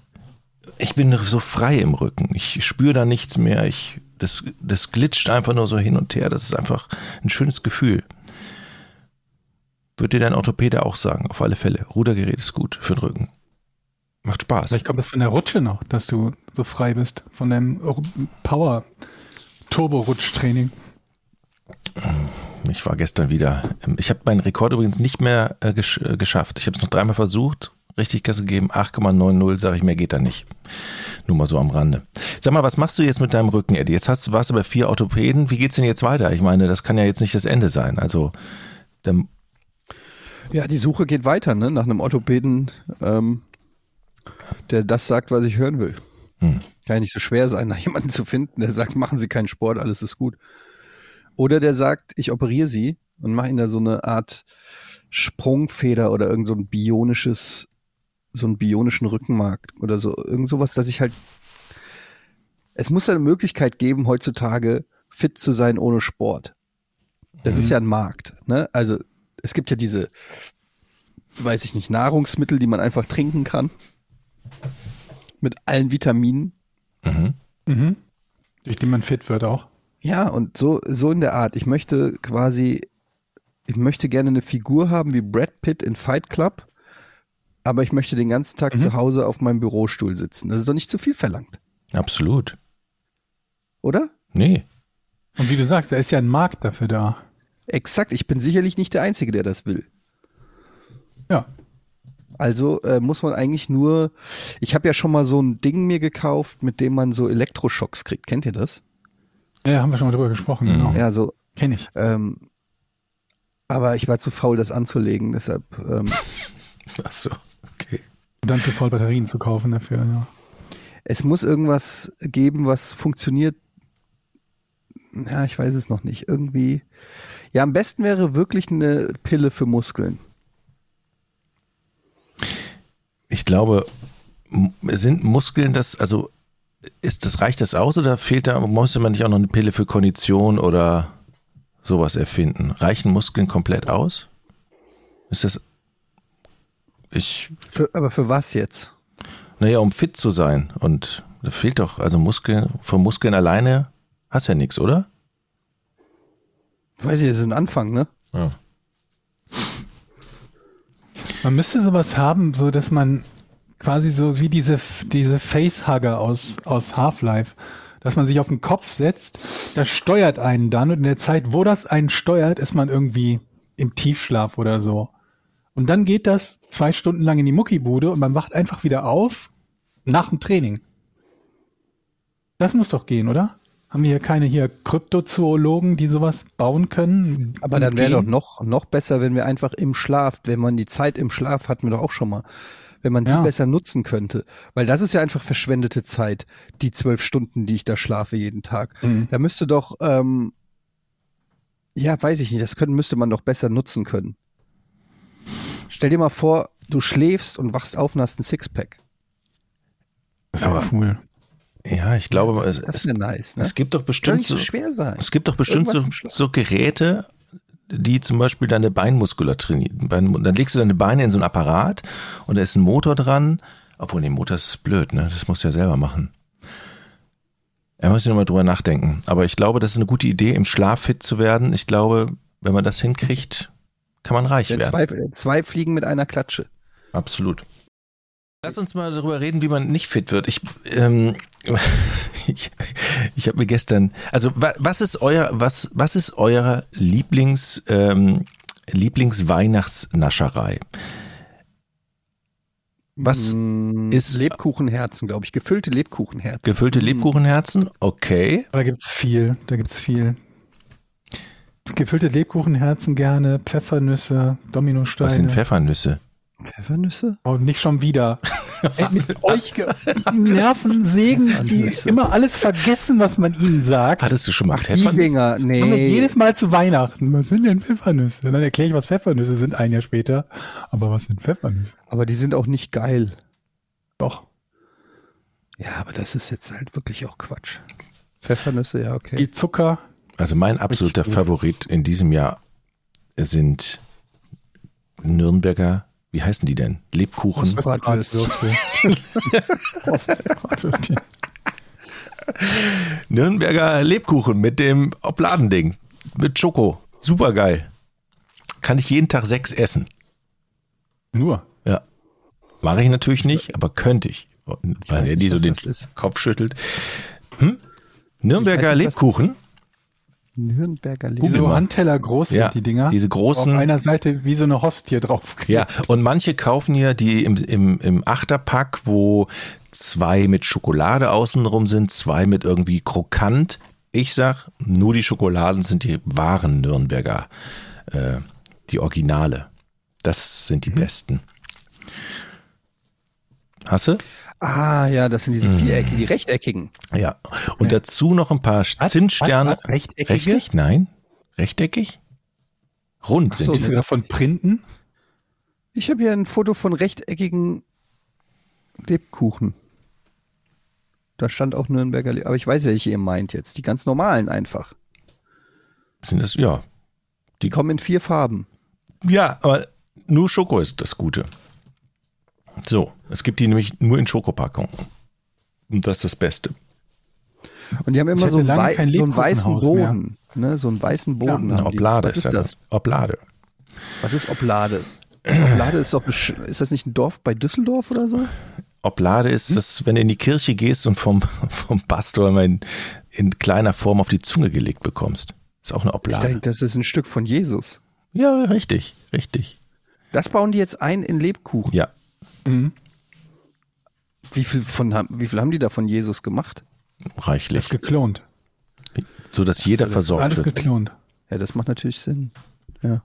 ich bin so frei im Rücken. Ich spüre da nichts mehr. Ich, das, das glitscht einfach nur so hin und her. Das ist einfach ein schönes Gefühl. Würde dir dein Orthopäde auch sagen, auf alle Fälle. Rudergerät ist gut für den Rücken. Macht Spaß. Vielleicht kommt das von der Rutsche noch, dass du so frei bist. Von deinem Power Turbo-Rutschtraining. Ich war gestern wieder. Ich habe meinen Rekord übrigens nicht mehr äh, gesch äh, geschafft. Ich habe es noch dreimal versucht, richtig Gas gegeben. 8,90 sage ich, mehr geht da nicht. Nur mal so am Rande. Sag mal, was machst du jetzt mit deinem Rücken, Eddie? Jetzt hast du warst du bei vier Orthopäden. Wie geht's denn jetzt weiter? Ich meine, das kann ja jetzt nicht das Ende sein. Also der, Ja, die Suche geht weiter, ne? Nach einem Orthopäden, ähm, der das sagt, was ich hören will. Hm. Kann ja nicht so schwer sein, nach jemanden zu finden, der sagt, machen Sie keinen Sport, alles ist gut. Oder der sagt, ich operiere Sie und mache Ihnen da so eine Art Sprungfeder oder irgend so ein bionisches, so einen bionischen Rückenmark oder so, irgend sowas, dass ich halt, es muss eine Möglichkeit geben, heutzutage fit zu sein ohne Sport. Das ist ja ein Markt, ne? Also, es gibt ja diese, weiß ich nicht, Nahrungsmittel, die man einfach trinken kann. Mit allen Vitaminen. mhm. Mhm. Durch die man fit wird auch. Ja, und so, so in der Art. Ich möchte quasi, ich möchte gerne eine Figur haben wie Brad Pitt in Fight Club, aber ich möchte den ganzen Tag Mhm. zu Hause auf meinem Bürostuhl sitzen. Das ist doch nicht zu viel verlangt, absolut. oder? Nee. Und wie du sagst, da ist ja ein Markt dafür da. Exakt, ich bin sicherlich nicht der Einzige, der das will. Ja. Also äh, muss man eigentlich nur, ich habe ja schon mal so ein Ding mir gekauft, mit dem man so Elektroschocks kriegt. Kennt ihr das? Ja, haben wir schon mal drüber gesprochen, Mhm. genau. Ja, so Kenn ich. Ähm, aber ich war zu faul, das anzulegen, deshalb. Ähm, Ach so. Dann zu voll Batterien zu kaufen dafür, ja. es muss irgendwas geben, was funktioniert. Ja, ich weiß es noch nicht. Irgendwie. Ja, am besten wäre wirklich eine Pille für Muskeln. Ich glaube, sind Muskeln das, also ist das, reicht das aus oder fehlt da, muss man nicht auch noch eine Pille für Kondition oder sowas erfinden? Reichen Muskeln komplett aus? Ist das, ich, Für, aber für was jetzt? naja, um fit zu sein und da fehlt doch, also Muskeln, von Muskeln alleine hast ja nichts, oder? Weiß ich, das ist ein Anfang, ne? Ja. Man müsste sowas haben, so dass man quasi so wie diese, diese Facehugger aus, aus Half-Life, dass man sich auf den Kopf setzt, das steuert einen dann und in der Zeit, wo das einen steuert, ist man irgendwie im Tiefschlaf oder so. Und dann geht das zwei Stunden lang in die Muckibude und man wacht einfach wieder auf nach dem Training. Das muss doch gehen, oder? Haben wir hier keine hier Kryptozoologen, die sowas bauen können? Aber dann wäre doch noch, noch besser, wenn wir einfach im Schlaf, wenn man die Zeit im Schlaf hatten wir doch auch schon mal, wenn man die Ja. besser nutzen könnte. Weil das ist ja einfach verschwendete Zeit, die zwölf Stunden, die ich da schlafe jeden Tag. Mhm. Da müsste doch, ähm, ja, weiß ich nicht, das können, müsste man doch besser nutzen können. Stell dir mal vor, du schläfst und wachst auf und hast ein Sixpack. Das ist aber cool. Ja, ich glaube, es, Das es, wäre nice, ne? es gibt doch bestimmt so so, schwer sein. es gibt doch bestimmt so, so Geräte, die zum Beispiel deine Beinmuskulatur trainieren. Dann legst du deine Beine in so ein Apparat und da ist ein Motor dran. Obwohl, nee, Motor ist blöd, ne? Das musst du ja selber machen. Da muss ich nochmal drüber nachdenken. Aber ich glaube, das ist eine gute Idee, im Schlaf fit zu werden. Ich glaube, wenn man das hinkriegt, kann man reich Ja, werden. zwei, zwei Fliegen mit einer Klatsche. Absolut. Lass uns mal darüber reden, wie man nicht fit wird. Ich, ähm, ich, ich habe mir gestern, also wa, was ist euer, was, was ist euer Lieblings, ähm, Lieblingsweihnachtsnascherei? Was Mm, ist- Lebkuchenherzen, glaube ich. Gefüllte Lebkuchenherzen. gefüllte Lebkuchenherzen? Okay. Da gibt's viel, da gibt's viel. Gefüllte Lebkuchenherzen gerne, Pfeffernüsse, Dominosteine. Was sind Pfeffernüsse? Pfeffernüsse? Oh, nicht schon wieder. Ey, mit euch ge- Nervensägen, die immer alles vergessen, was man ihnen sagt. Hattest du schon mal Die Pfeffernüsse? Nee. jedes Mal zu Weihnachten. Was sind denn Pfeffernüsse? Dann erkläre ich, was Pfeffernüsse sind, ein Jahr später. Aber was sind Pfeffernüsse? Aber die sind auch nicht geil. Doch. Ja, aber das ist jetzt halt wirklich auch Quatsch. Pfeffernüsse, ja, okay. Viel Zucker. Also mein absoluter. Favorit in diesem Jahr sind Nürnberger, wie heißen die denn? Lebkuchen. Bratwürste. Bratwürste. Nürnberger Lebkuchen mit dem Obladending. Mit Schoko. Super geil. Kann ich jeden Tag sechs essen. Nur. Ja. Mache ich natürlich nicht, aber könnte ich. Weil er die so den. Kopf schüttelt. Hm? Nürnberger Lebkuchen. Nürnberger Die Lebkuchen. so Handteller groß sind, Ja, die Dinger. diese großen- Auf einer Seite wie so eine Hostie drauf. Ja, und manche kaufen ja die im, im, im Achterpack, wo zwei mit Schokolade außenrum sind, zwei mit irgendwie krokant. Ich sag, nur die Schokoladen sind die wahren Nürnberger, äh, die Originale. Das sind die Mhm. besten. Hast du? Ah, ja, das sind diese Mhm. viereckigen, die rechteckigen. Ja. Und dazu noch ein paar Was? Zinssterne. Was? Was? Rechteckige? Richtig? Nein. Rechteckig? Rund Ach sind so, die. Sogar von Printen. Ich habe hier ein Foto von rechteckigen Lebkuchen. Da stand auch Nürnberger, Le aber ich weiß, welche ihr meint jetzt. Die ganz normalen einfach. Sind das, ja. Die kommen in vier Farben. Ja, aber nur Schoko ist das Gute. So, es gibt die nämlich nur in Schokopackung. Und das ist das Beste. Und die haben Ich immer so wei kein so einen weißen. Boden. Ne? So einen weißen Boden. Die. Oblade ist ja das? Oblade. Was ist Oblade? Oblade ist doch, ist das nicht ein Dorf bei Düsseldorf oder so? Oblade ist Hm? das, wenn du in die Kirche gehst und vom, vom Pastor mal in, in kleiner Form auf die Zunge gelegt bekommst. Ist auch eine Ich Oblade. denke, das ist ein Stück von Jesus. Ja, richtig, richtig. Das bauen die jetzt ein in Lebkuchen. Ja, Mhm. Wie viel, von, haben- wie viel haben die da von Jesus gemacht? Das reichlich. ist geklont. So dass jeder versorgt Alles wird. geklont. Ja, das macht natürlich Sinn. Ja.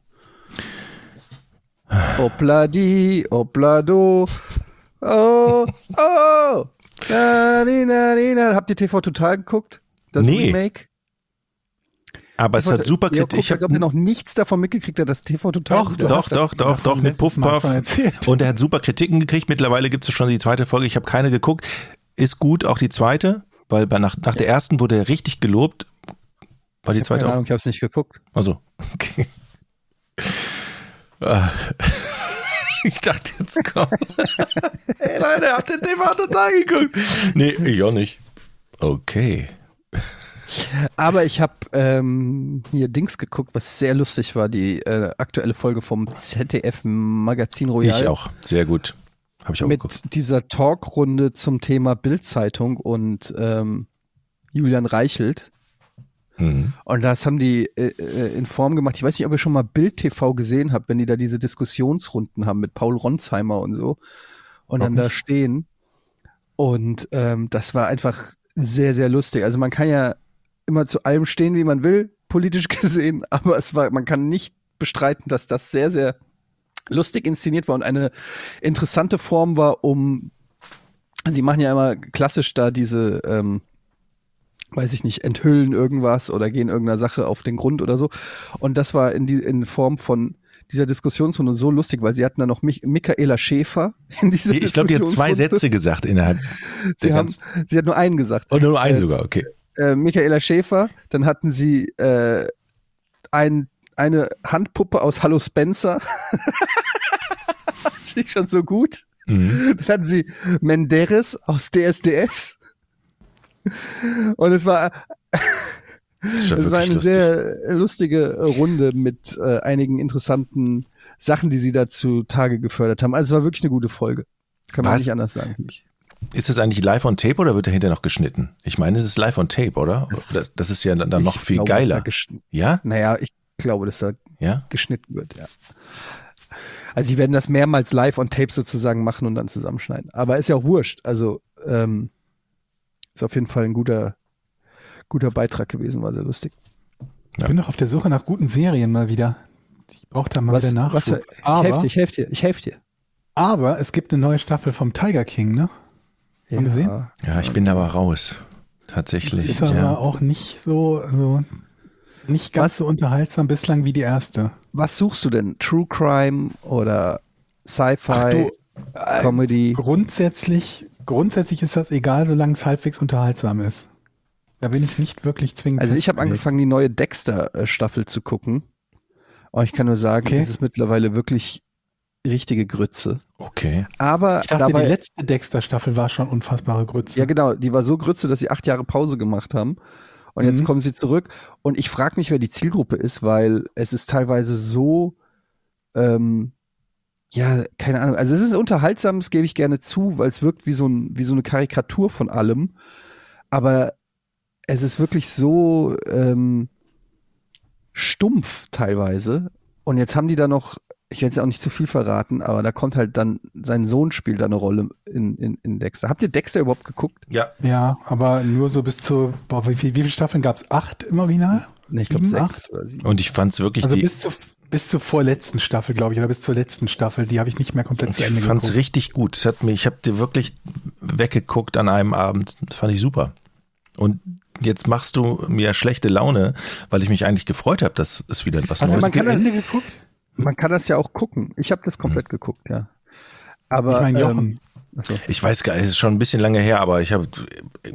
Opladi, oplado. Oh, oh. Na, na, ni, na. Habt ihr TV Total geguckt? Das Nee. Remake? Aber es hat super Kritik. Ich als hab, ob ihr noch nichts davon mitgekriegt dass TV Total Doch, doch, doch, doch, doch, mit Puffpuff. Und er hat super Kritiken gekriegt. Mittlerweile gibt es schon die zweite Folge. Ich habe keine geguckt. Ist gut, auch die zweite, weil bei, nach, nach der ersten wurde er richtig gelobt. War die zweite keine auch? Ahnung, ich habe es nicht geguckt. Also, okay. Ah. Ich dachte, jetzt kommt. hey Leute, habt ihr TV total geguckt? Nee, ich auch nicht. Okay. Aber ich habe ähm, hier Dings geguckt, was sehr lustig war, die äh, aktuelle Folge vom ZDF Magazin Royal. Ich auch. Sehr gut. Habe ich auch mit geguckt. dieser Talkrunde zum Thema Bildzeitung und ähm, Julian Reichelt. Mhm. Und das haben die äh, äh, in Form gemacht. Ich weiß nicht, ob ihr schon mal Bild TV gesehen habt, wenn die da diese Diskussionsrunden haben mit Paul Ronsheimer und so. Und dann Noch da stehen. Und ähm, das war einfach sehr, sehr lustig. Also man kann ja immer zu allem stehen, wie man will, politisch gesehen, aber es war, man kann nicht bestreiten, dass das sehr, sehr lustig inszeniert war und eine interessante Form war, um Sie machen ja immer klassisch da diese, ähm, weiß ich nicht, enthüllen irgendwas oder gehen irgendeiner Sache auf den Grund oder so. Und das war in, die, in Form von dieser Diskussionsrunde so lustig, weil sie hatten da noch Mich Michaela Schäfer in dieser Ich glaube, die hat zwei. Sätze gesagt innerhalb Sie, haben, sie hat nur einen gesagt. Oh, nur einen Äh, sogar, okay. Äh, Michaela Schäfer, dann hatten sie äh, ein, eine Handpuppe aus Hallo Spencer. das finde ich schon so gut. Mhm. Dann hatten sie Menderes aus DSDS. Und es war, es war eine lustig. sehr lustige Runde mit äh, einigen interessanten Sachen, die sie da zu Tage gefördert haben. Also es war wirklich eine gute Folge. Kann man Was? nicht anders sagen. Ist das eigentlich live on tape oder wird dahinter noch geschnitten? Ich meine, es ist live on tape, oder? Das, das ist ja dann, dann noch Ich viel glaube, geiler. Ja? Naja, ich glaube, dass da Ja? geschnitten wird, ja. Also sie werden das mehrmals live on Tape sozusagen machen und dann zusammenschneiden. Aber ist ja auch wurscht. Also ähm, ist auf jeden Fall ein guter, guter Beitrag gewesen, war sehr lustig. Ich bin noch auf der Suche nach guten Serien mal wieder. Ich brauche da mal Was, wieder Nachschub. ich helfe dir, ich helfe dir, ich helfe dir. aber es gibt eine neue Staffel vom Tiger King, ne? Schon gesehen? Ja, ich bin aber raus. Tatsächlich. Ist aber ja. auch nicht so, so nicht ganz Was? so unterhaltsam bislang wie die erste. Was suchst du denn? True Crime oder Sci-Fi, äh, Comedy? grundsätzlich, grundsätzlich ist das egal, solange es halbwegs unterhaltsam ist. Da bin ich nicht wirklich zwingend. Also ich habe angefangen, die neue Dexter-Staffel zu gucken. Und ich kann nur sagen, Okay. es ist mittlerweile wirklich richtige Grütze. Okay. Aber Ich dachte, dabei, die letzte Dexter-Staffel war schon unfassbare Grütze. ja genau, die war so Grütze, dass sie acht Jahre Pause gemacht haben. Und jetzt Mhm. kommen sie zurück. Und ich frage mich, wer die Zielgruppe ist, weil es ist teilweise so, ähm, ja, keine Ahnung. Also es ist unterhaltsam, das gebe ich gerne zu, weil es wirkt wie so, ein, wie so eine Karikatur von allem. Aber es ist wirklich so ähm, stumpf teilweise. Und jetzt haben die da noch, ich will jetzt auch nicht zu viel verraten, aber da kommt halt dann, sein Sohn spielt da eine Rolle in, in, in Dexter. Habt ihr Dexter überhaupt geguckt? Ja. Ja, aber nur so bis zu, boah, wie, wie, wie viele Staffeln gab es? Acht im Original? Nee, ich glaube sechs oder sieben. Und ich fand's wirklich, Also die, bis zur, bis zur vorletzten Staffel, glaube ich, oder bis zur letzten Staffel. Die habe ich nicht mehr komplett zu ich Ende fand's geguckt. richtig gut. Es hat mir, ich habe dir wirklich weggeguckt an einem Abend. Das fand ich super. Und jetzt machst du mir schlechte Laune, weil ich mich eigentlich gefreut habe, dass es wieder was Hast du Neues mal man zu kann- Ende geguckt? Man kann das ja auch gucken. Ich habe das komplett geguckt, ja. Aber Ich meine, Jochen. ähm, achso. Ich weiß gar nicht, es ist schon ein bisschen lange her, aber ich habe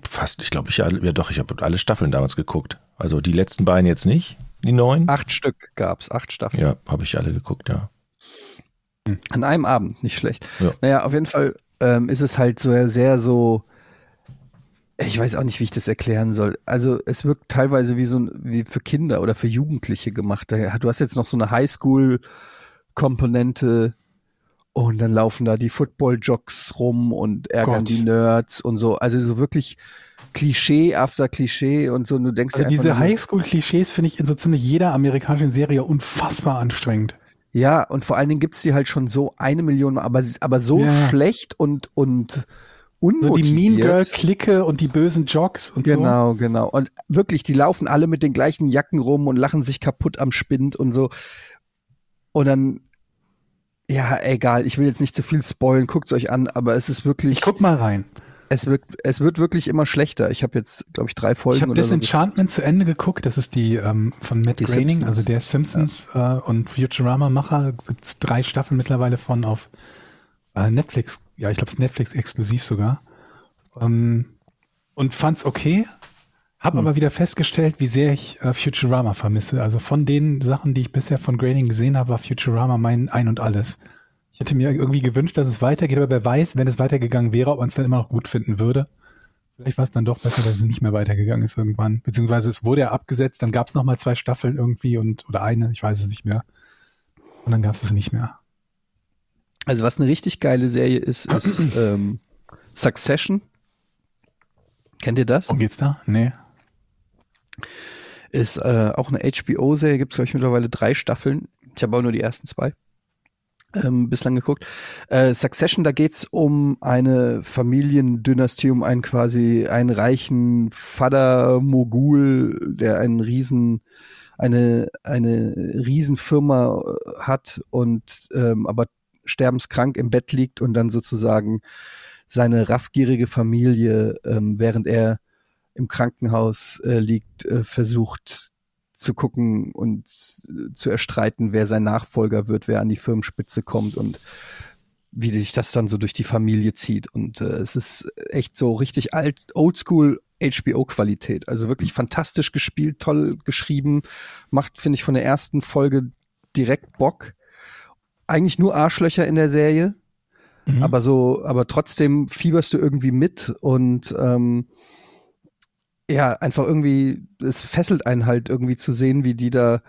fast, ich glaube, ich ja doch, ich habe alle Staffeln damals geguckt. Also die letzten beiden jetzt nicht, die neuen. acht Stück gab's, acht Staffeln. Ja, habe ich alle geguckt, ja. An einem Abend, nicht schlecht. Ja. Naja, auf jeden Fall ähm, ist es halt so sehr so. Ich weiß auch nicht, wie ich das erklären soll. Also es wirkt teilweise wie so ein, wie für Kinder oder für Jugendliche gemacht. Du hast jetzt noch so eine Highschool-Komponente und dann laufen da die Football-Jocks rum und ärgern Gott. die Nerds und so. Also so wirklich Klischee after Klischee und so. Und du denkst Also diese Highschool-Klischees finde ich in so ziemlich jeder amerikanischen Serie unfassbar anstrengend. Ja, und vor allen Dingen gibt's die halt schon so eine Million, Mal, aber, aber so Ja. schlecht und, und So unmotiviert. die Mean Girl-Clique und die bösen Jocks und so. Genau, genau. Und wirklich, die laufen alle mit den gleichen Jacken rum und lachen sich kaputt am Spind und so. Und dann, ja, egal, ich will jetzt nicht zu viel spoilen, guckt's euch an, aber es ist wirklich, Ich guck mal rein. es wird, es wird wirklich immer schlechter. Ich habe jetzt, glaube ich, drei Folgen Ich habe oder so. Disenchantment zu Ende geguckt. Das ist die ähm, von Matt Die Groening, Simpsons. also der Simpsons äh, und Futurama-Macher. Gibt's drei Staffeln mittlerweile von auf äh, Netflix. Ja, ich glaube, es ist Netflix exklusiv sogar. Ähm, und fand's okay. Hab Hm. aber wieder festgestellt, wie sehr ich äh, Futurama vermisse. Also von den Sachen, die ich bisher von Groening gesehen habe, war Futurama mein Ein und Alles. Ich hätte mir irgendwie gewünscht, dass es weitergeht, aber wer weiß, wenn es weitergegangen wäre, ob man es dann immer noch gut finden würde. Vielleicht war es dann doch besser, dass es nicht mehr weitergegangen ist irgendwann. Beziehungsweise es wurde ja abgesetzt, dann gab es nochmal zwei Staffeln irgendwie und oder eine, ich weiß es nicht mehr. Und dann gab es es nicht mehr. Also was eine richtig geile Serie ist, ist ähm, Succession. Kennt ihr das? Worum geht's da? Nee. Ist äh, auch eine HBO-Serie, gibt es, glaube ich, mittlerweile drei Staffeln. Ich habe auch nur die ersten zwei ähm, bislang geguckt. Äh, Succession, da geht's um eine Familiendynastie, um einen quasi einen reichen Vater-Mogul, der einen riesen eine eine Riesenfirma äh, hat und ähm, aber sterbenskrank im Bett liegt und dann sozusagen seine raffgierige Familie, ähm, während er im Krankenhaus äh, liegt, äh, versucht zu gucken und äh, zu erstreiten, wer sein Nachfolger wird, wer an die Firmenspitze kommt und wie sich das dann so durch die Familie zieht. Und äh, es ist echt so richtig alt, oldschool HBO-Qualität. Also wirklich fantastisch gespielt, toll geschrieben, macht, finde ich, von der ersten Folge direkt Bock. Eigentlich nur Arschlöcher in der Serie, Mhm. aber so, aber trotzdem fieberst du irgendwie mit und ähm, ja, einfach irgendwie, es fesselt einen halt irgendwie zu sehen, wie die da,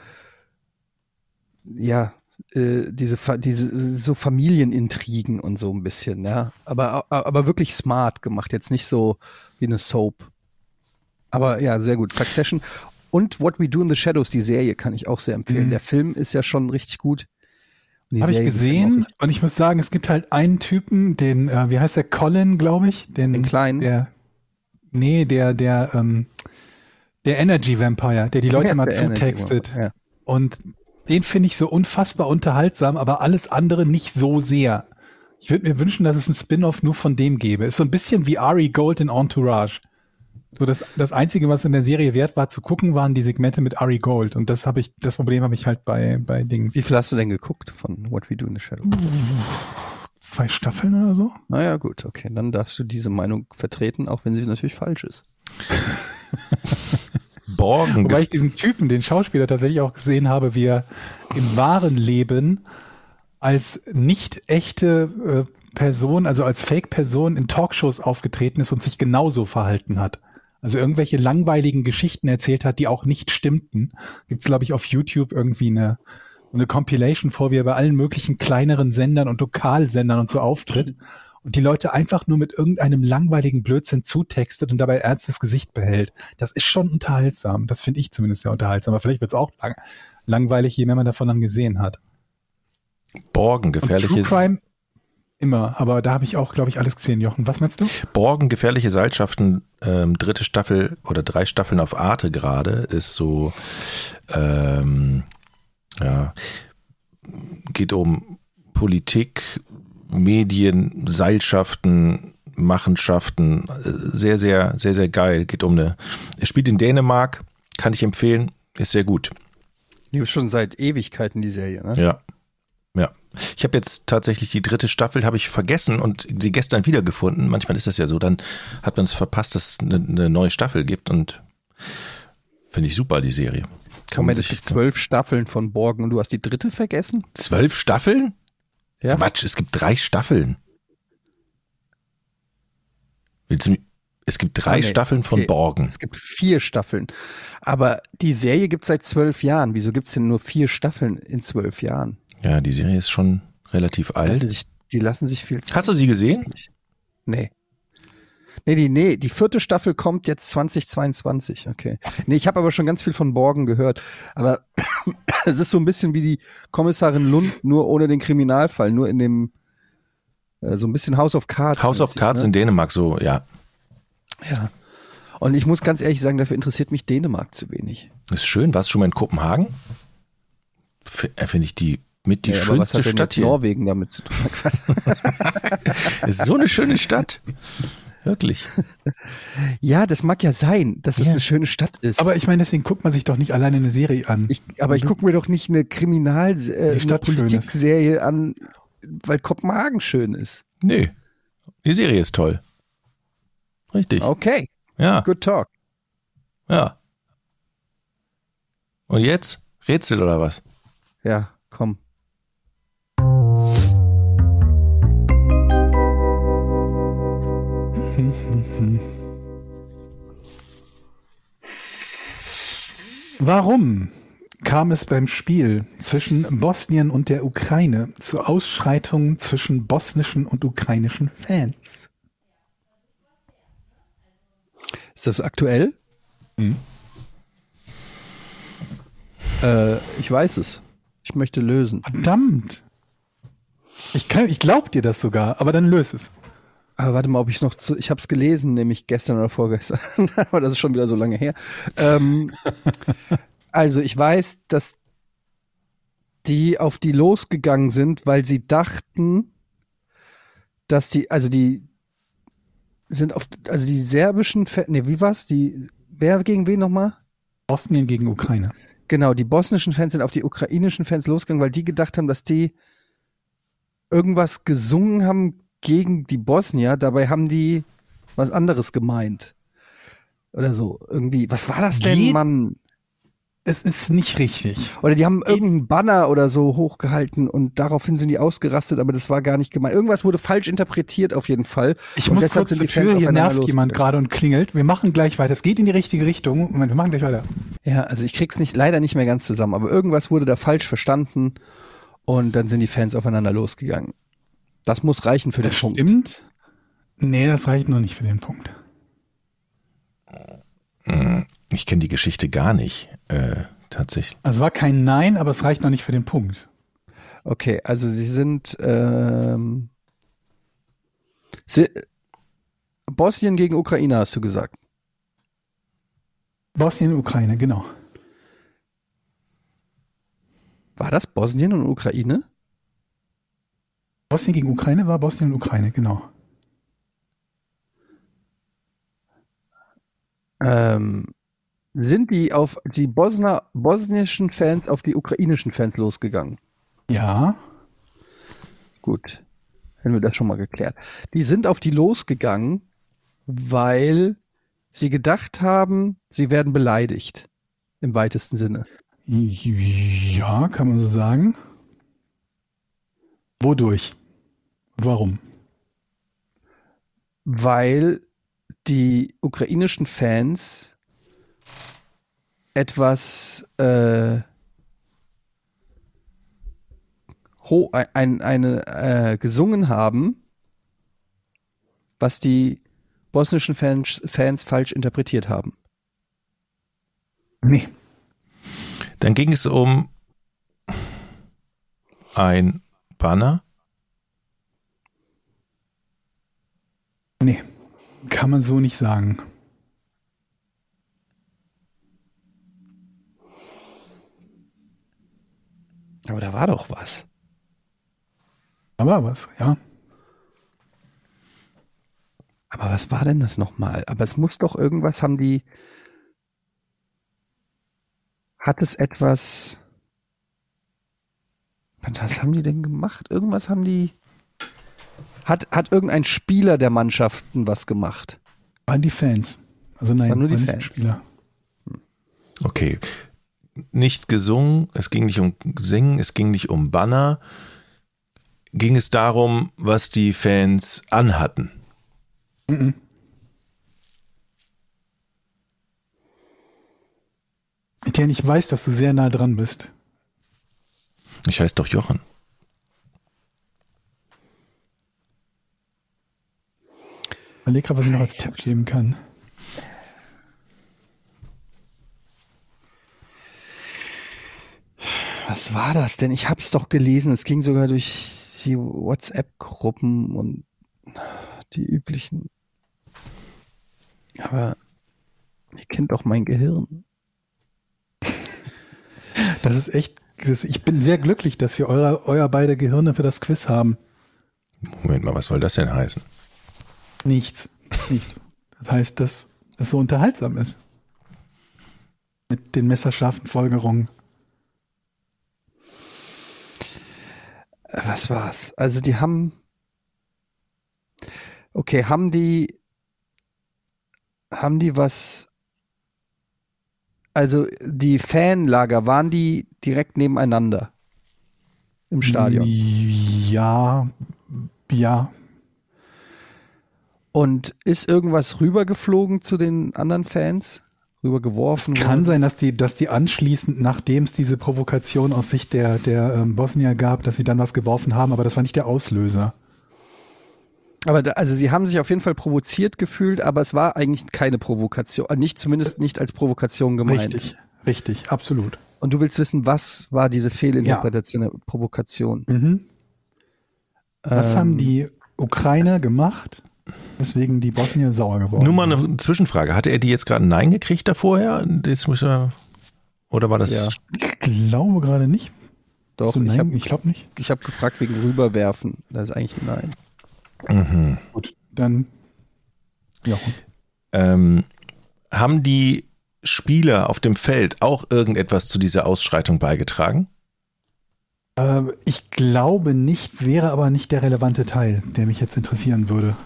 ja, äh, diese, diese so Familienintrigen und so ein bisschen, ja. Aber, aber wirklich smart gemacht, jetzt nicht so wie eine Soap. Aber ja, sehr gut. Succession. Und What We Do in the Shadows, die Serie, kann ich auch sehr empfehlen. Mhm. Der Film ist ja schon richtig gut. Habe ich gesehen richtig. und ich muss sagen, es gibt halt einen Typen, den, äh, wie heißt der, Colin, glaube ich, den, Den kleinen? der, nee, der, der, ähm, der Energy Vampire, der die Leute Ja, mal zutextet. Ja. Und den finde ich so unfassbar unterhaltsam, aber alles andere nicht so sehr. Ich würde mir wünschen, dass es ein Spin-off nur von dem gäbe. Ist so ein bisschen wie Ari Gold in Entourage. So das, das Einzige, was in der Serie wert war zu gucken, waren die Segmente mit Ari Gold. Und das habe ich, das Problem habe ich halt bei, bei Dings. Wie viel hast du denn geguckt von What We Do in the Shadow? Zwei Staffeln oder so? Naja, gut, okay. Dann darfst du diese Meinung vertreten, auch wenn sie natürlich falsch ist. Borgen. Wobei ich diesen Typen, den Schauspieler tatsächlich auch gesehen habe, wie er im wahren Leben als nicht echte äh, Person, also als Fake-Person in Talkshows aufgetreten ist und sich genauso verhalten hat. Also irgendwelche langweiligen Geschichten erzählt hat, die auch nicht stimmten. Gibt's glaube ich, auf YouTube irgendwie eine, so eine Compilation vor, wie er bei allen möglichen kleineren Sendern und Lokalsendern und so auftritt und die Leute einfach nur mit irgendeinem langweiligen Blödsinn zutextet und dabei ernstes Gesicht behält. Das ist schon unterhaltsam. Das finde ich zumindest sehr unterhaltsam. Aber vielleicht wird's auch lang langweilig, je mehr man davon dann gesehen hat. Borgen, Und gefährliche, True Crime immer, aber da habe ich auch, glaube ich, alles gesehen, Jochen. Was meinst du? Borgen, gefährliche Seilschaften, ähm, dritte Staffel oder drei Staffeln auf Arte gerade, ist so, ähm, ja, geht um Politik, Medien, Seilschaften, Machenschaften, äh, sehr, sehr, sehr, sehr geil. Geht um eine, es spielt in Dänemark, kann ich empfehlen, ist sehr gut. Die ist schon seit Ewigkeiten die Serie, ne? Ja. Ich habe jetzt tatsächlich die dritte Staffel, habe ich vergessen und sie gestern wiedergefunden. Manchmal ist das ja so, dann hat man es verpasst, dass es eine, eine neue Staffel gibt und finde ich super, die Serie. Kann Moment, es gibt zwölf Staffeln von Borgen und du hast die dritte vergessen? zwölf Staffeln? Ja. Quatsch, es gibt drei Staffeln. Willst du, es gibt drei Ah, nee. Staffeln von Okay. Borgen. Es gibt vier Staffeln. Aber die Serie gibt es seit zwölf Jahren. Wieso gibt es denn nur vier Staffeln in zwölf Jahren? Ja, die Serie ist schon relativ Lassen alt. sich, die lassen sich viel Zeit. Hast du sie gesehen? Nee. Nee, die, nee, die vierte Staffel kommt jetzt 2022, okay. Nee, ich habe aber schon ganz viel von Borgen gehört. Aber es ist so ein bisschen wie die Kommissarin Lund, nur ohne den Kriminalfall, nur in dem, äh, so ein bisschen House of Cards. House of Cards ne? in Dänemark, so, ja. Ja. Und ich muss ganz ehrlich sagen, dafür interessiert mich Dänemark zu wenig. Ist schön. Warst du schon mal in Kopenhagen? Äh, Finde ich die mit die Ja, aber was schönste hat Stadt hier. Norwegen damit zu tun? Ist so eine schöne Stadt. Wirklich. ja, das mag ja sein, dass es Ja. eine schöne Stadt ist. Aber ich meine, deswegen guckt man sich doch nicht alleine eine Serie an. Ich, aber ich gucke mir doch nicht eine Kriminal, äh, Die eine Stadt schön ist. Politikserie an, weil Kopenhagen schön ist. Nee. Die Serie ist toll. Richtig. Okay, Ja, good talk. ja. Und jetzt? Rätsel oder was? Ja, komm. Warum kam es beim Spiel zwischen Bosnien und der Ukraine zu Ausschreitungen zwischen bosnischen und ukrainischen Fans? Ist das aktuell? Mhm. Äh, ich weiß es. Ich möchte lösen. Verdammt! Ich, kann, ich glaub dir das sogar, aber dann löse es. Aber warte mal, ob ich noch zu, ich habe es gelesen, nämlich gestern oder vorgestern, aber das ist schon wieder so lange her. Ähm, also ich weiß, dass die auf die losgegangen sind, weil sie dachten, dass die, also die sind auf, also die serbischen, Fa- nee, wie war's? Die, wer gegen wen nochmal? Bosnien gegen Ukraine. Genau, die bosnischen Fans sind auf die ukrainischen Fans losgegangen, weil die gedacht haben, dass die irgendwas gesungen haben gegen die Bosnier. Dabei haben die was anderes gemeint. Oder so. Irgendwie. Was war das denn, Geht- Mann? Es ist nicht richtig. Oder die haben irgendeinen Banner oder so hochgehalten und daraufhin sind die ausgerastet, aber das war gar nicht gemeint. Irgendwas wurde falsch interpretiert auf jeden Fall. Ich Und muss kurz zur Tür, hier nervt jemand losgegangen. gerade und klingelt. Wir machen gleich weiter. Es geht in die richtige Richtung. Moment, wir machen gleich weiter. Ja, also ich krieg's nicht, leider nicht mehr ganz zusammen, aber irgendwas wurde da falsch verstanden und dann sind die Fans aufeinander losgegangen. Das muss reichen für den Das Punkt. stimmt? Nee, das reicht noch nicht für den Punkt. Ich kenne die Geschichte gar nicht, äh, tatsächlich. Also war kein Nein, aber es reicht noch nicht für den Punkt. Okay, also sie sind ähm, sie, Bosnien gegen Ukraine, hast du gesagt. Bosnien, Ukraine, genau. War das Bosnien und Ukraine? Bosnien gegen Ukraine war Bosnien und Ukraine, genau. Ähm, sind die auf die Bosner, bosnischen Fans auf die ukrainischen Fans losgegangen? Ja, Gut, hätten wir das schon mal geklärt. Die sind auf die losgegangen, weil sie gedacht haben, sie werden beleidigt. Im weitesten Sinne. ja, kann man so sagen. Wodurch? Warum? Weil die ukrainischen Fans etwas äh, ho ein, eine äh, gesungen haben, was die bosnischen Fans, Fans falsch interpretiert haben. Nee. Dann ging es um ein Banner. Nee. Kann man so nicht sagen. Aber da war doch was. Aber was, ja. Aber was war denn das nochmal? Aber es muss doch irgendwas haben die. Hat es etwas. Was haben die denn gemacht? Irgendwas haben die. Hat, hat irgendein Spieler der Mannschaften was gemacht? Waren die Fans. Also nein, Waren nur die nicht Fans. Spieler. Okay. Nicht gesungen, es ging nicht um Singen, es ging nicht um Banner. Ging es darum, was die Fans anhatten? Mhm. Etienne, ich weiß, dass du sehr nah dran bist. Ich heiße doch Jochen. Überleg gerade, was ich noch als Tipp geben kann. Was war das denn? Ich hab's doch gelesen. Es ging sogar durch die WhatsApp-Gruppen und die üblichen. Aber ihr kennt doch mein Gehirn. Das ist echt, ich bin sehr glücklich, dass wir eure, euer beide Gehirne für das Quiz haben. Moment mal, was soll das denn heißen? Nichts. Nichts. Das heißt, dass das so unterhaltsam ist. Mit den messerscharfen Folgerungen. Was war's? Also die haben. Okay, haben die. Haben die was. Also die Fanlager, waren die direkt nebeneinander? Im Stadion. Ja, ja. Und ist irgendwas rübergeflogen zu den anderen Fans? Es Rübergeworfen? kann worden? sein, dass die, dass die anschließend, nachdem es diese Provokation aus Sicht der, der ähm, Bosnier gab, dass sie dann was geworfen haben, aber das war nicht der Auslöser. Aber da, also sie haben sich auf jeden Fall provoziert gefühlt, aber es war eigentlich keine Provokation, äh, nicht zumindest nicht als Provokation gemeint. Richtig, richtig, absolut. Und du willst wissen, was war diese Fehlinterpretation der Provokation? Mhm. Was Ähm, haben die Ukrainer gemacht, weswegen die Bosnier sauer geworden Nur mal sind? eine Zwischenfrage. Hatte er die jetzt gerade ein Nein gekriegt da vorher? Jetzt muss er, oder war das? Ja. Ich glaube gerade nicht. Doch, So, ich nein, habe ich glaube nicht. ich hab gefragt wegen rüberwerfen. Das ist eigentlich ein Nein. Mhm. Gut, dann ja. Ähm, haben die Spieler auf dem Feld auch irgendetwas zu dieser Ausschreitung beigetragen? Ähm, ich glaube nicht, wäre aber nicht der relevante Teil, der mich jetzt interessieren würde.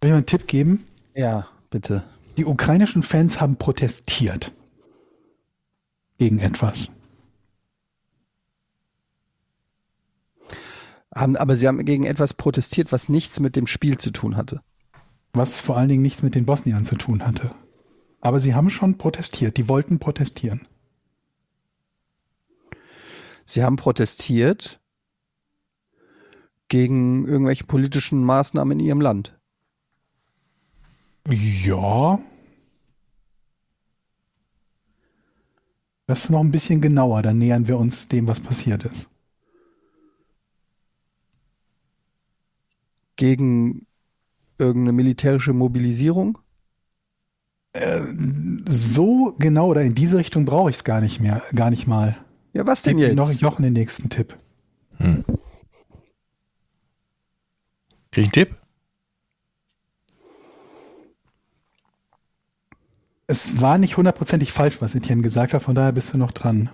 Will ich mal einen Tipp geben? Ja, bitte. Die ukrainischen Fans haben protestiert gegen etwas. Haben, aber sie haben gegen etwas protestiert, was nichts mit dem Spiel zu tun hatte. was vor allen Dingen nichts mit den Bosniern zu tun hatte. Aber sie haben schon protestiert, die wollten protestieren. Sie haben protestiert gegen irgendwelche politischen Maßnahmen in Ihrem Land. Ja. Das ist noch ein bisschen genauer, dann nähern wir uns dem, was passiert ist. Gegen irgendeine militärische Mobilisierung? So genau oder in diese Richtung brauche ich es gar nicht mehr, gar nicht mal. Ja, was denn Gib jetzt? noch Jochen den nächsten Tipp. Krieg ich einen Tipp? Es war nicht hundertprozentig falsch, was Etienne gesagt hat, von daher bist du noch dran.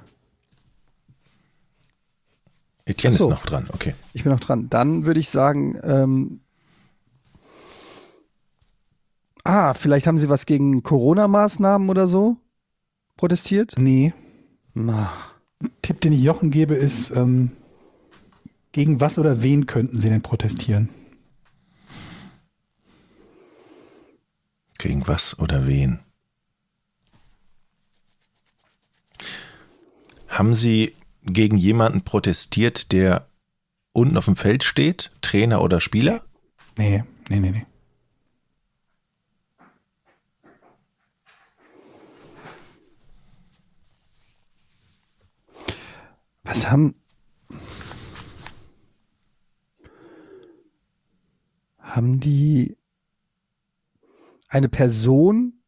Etienne so. ist noch dran, okay. Ich bin noch dran. Dann würde ich sagen, ähm, ah, vielleicht haben Sie was gegen Corona-Maßnahmen oder so protestiert? Nee, Na, Tipp, den ich Jochen gebe, ist, ähm, gegen was oder wen könnten sie denn protestieren? Gegen was oder wen? Haben Sie gegen jemanden protestiert, der unten auf dem Feld steht? Trainer oder Spieler? Nee, nee, nee, nee. was haben. Haben die eine Person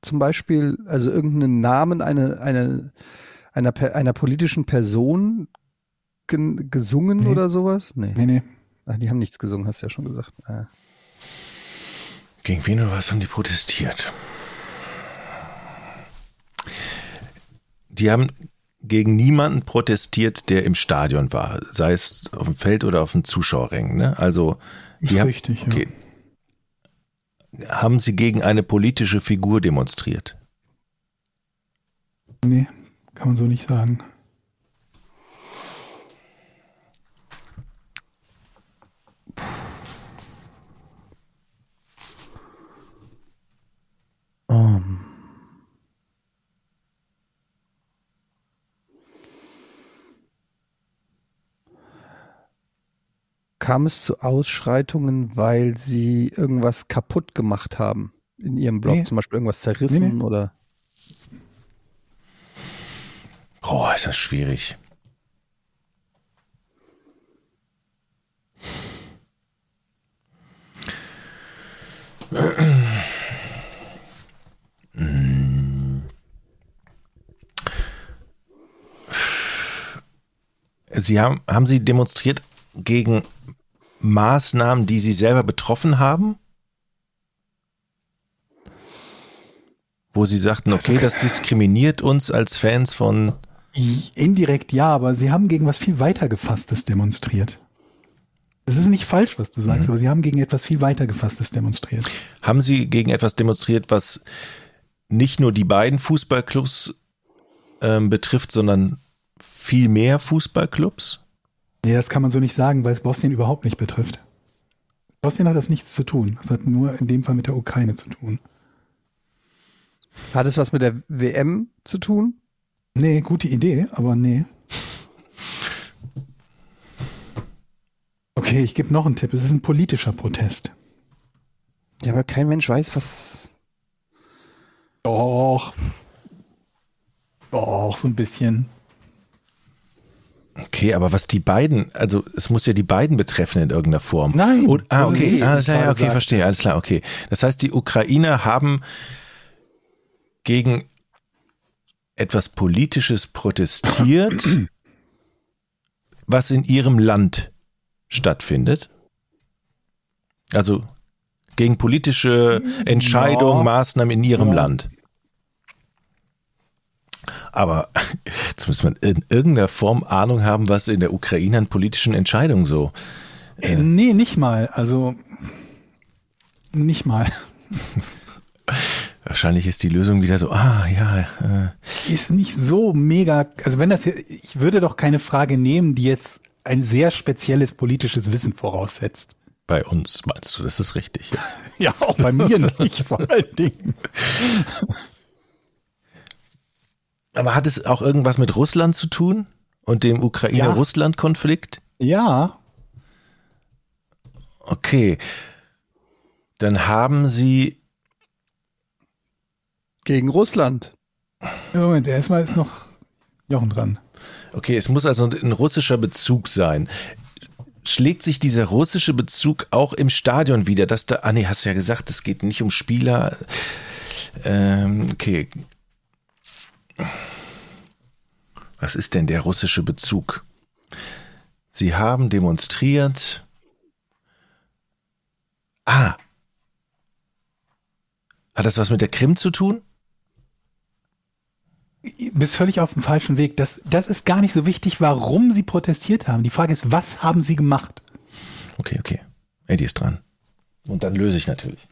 zum Beispiel, also irgendeinen Namen eine, eine, einer, einer politischen Person gen- gesungen Nee. oder sowas? Nee. Nee, nee. Ach, die haben nichts gesungen, hast du ja schon gesagt. Ah. Gegen wen oder was haben die protestiert? Die haben gegen niemanden protestiert, der im Stadion war, sei es auf dem Feld oder auf dem Zuschauerrängen. Ne? Also die Ist haben, richtig, ja. okay. Haben sie gegen eine politische Figur demonstriert? Nee, kann man so nicht sagen. Um. Kam es zu Ausschreitungen, weil sie irgendwas kaputt gemacht haben in ihrem Blog, Nee. zum Beispiel irgendwas zerrissen Nee, nee. oder? Boah, ist das schwierig. Sie haben, haben Sie demonstriert gegen Maßnahmen, die Sie selber betroffen haben? Wo Sie sagten, okay, das diskriminiert uns als Fans von Indirekt ja, aber sie haben gegen was viel weiter gefasstes demonstriert. Es ist nicht falsch, was du sagst, aber sie haben gegen etwas viel weiter gefasstes demonstriert. Haben Sie gegen etwas demonstriert, was nicht nur die beiden Fußballclubs ähm, betrifft, sondern viel mehr Fußballclubs? Nee, das kann man so nicht sagen, weil es Bosnien überhaupt nicht betrifft. Bosnien hat das nichts zu tun. Das hat nur in dem Fall mit der Ukraine zu tun. Hat es was mit der WM zu tun? Nee, gute Idee, aber nee. Okay, ich gebe noch einen Tipp. Es ist ein politischer Protest. Ja, aber kein Mensch weiß, was. Doch. Doch, so ein bisschen. Okay, aber was die beiden, also es muss ja die beiden betreffen in irgendeiner Form. Nein, Und, ah, okay, ah, ja, ja, okay, verstehe, alles klar, okay. Das heißt, die Ukrainer haben gegen etwas Politisches protestiert, was in ihrem Land stattfindet. Also gegen politische Entscheidungen, Ja. Maßnahmen in ihrem Ja. Land. Aber jetzt muss man in irgendeiner Form Ahnung haben, was in der Ukraine an politischen Entscheidungen so. Äh, nee, nicht mal. Also nicht mal. Wahrscheinlich ist die Lösung wieder so, ah ja, äh, Ist nicht so mega. Also wenn das, ich würde doch keine Frage nehmen, die jetzt ein sehr spezielles politisches Wissen voraussetzt. bei uns meinst du, das ist richtig. Ja. Ja, auch bei mir nicht, vor allen Dingen. Aber hat es auch irgendwas mit Russland zu tun? und dem Ukraine-Russland-Konflikt? Ja, Okay. Dann haben Sie. Gegen Russland. Moment, erstmal ist noch Jochen dran. Okay, es muss also ein russischer Bezug sein. Schlägt sich dieser russische Bezug auch im Stadion wieder, dass da, ah nee, hast du ja gesagt, es geht nicht um Spieler. Ähm, okay. Was ist denn der russische Bezug? Sie haben demonstriert. Ah. Hat das was mit der Krim zu tun? Du bist völlig auf dem falschen Weg. Das, das ist gar nicht so wichtig, warum sie protestiert haben. Die Frage ist, was haben sie gemacht? Okay, okay. Eddie ist dran. Und dann löse ich natürlich.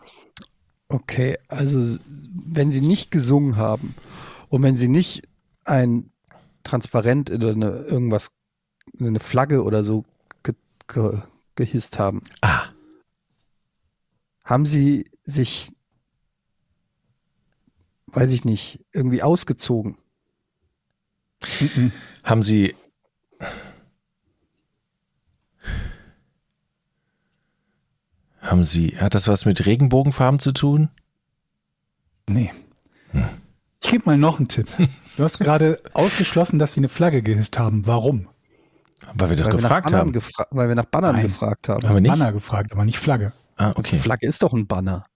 Okay, also wenn sie nicht gesungen haben und wenn sie nicht ein Transparent oder eine, irgendwas, eine Flagge oder so ge, ge, gehisst haben, Ah, haben sie sich, weiß ich nicht, irgendwie ausgezogen. Haben Sie. Haben Sie, hat das was mit Regenbogenfarben zu tun? Nee. Ich gebe mal noch einen Tipp. Du hast gerade ausgeschlossen, dass sie eine Flagge gehisst haben. Warum? Weil wir doch Weil wir, nach gefragt Bannern haben. gefra weil wir nach Bannern Nein. gefragt haben. Haben wir nicht? Banner gefragt, aber nicht Flagge. Ah, okay. Flagge ist doch ein Banner.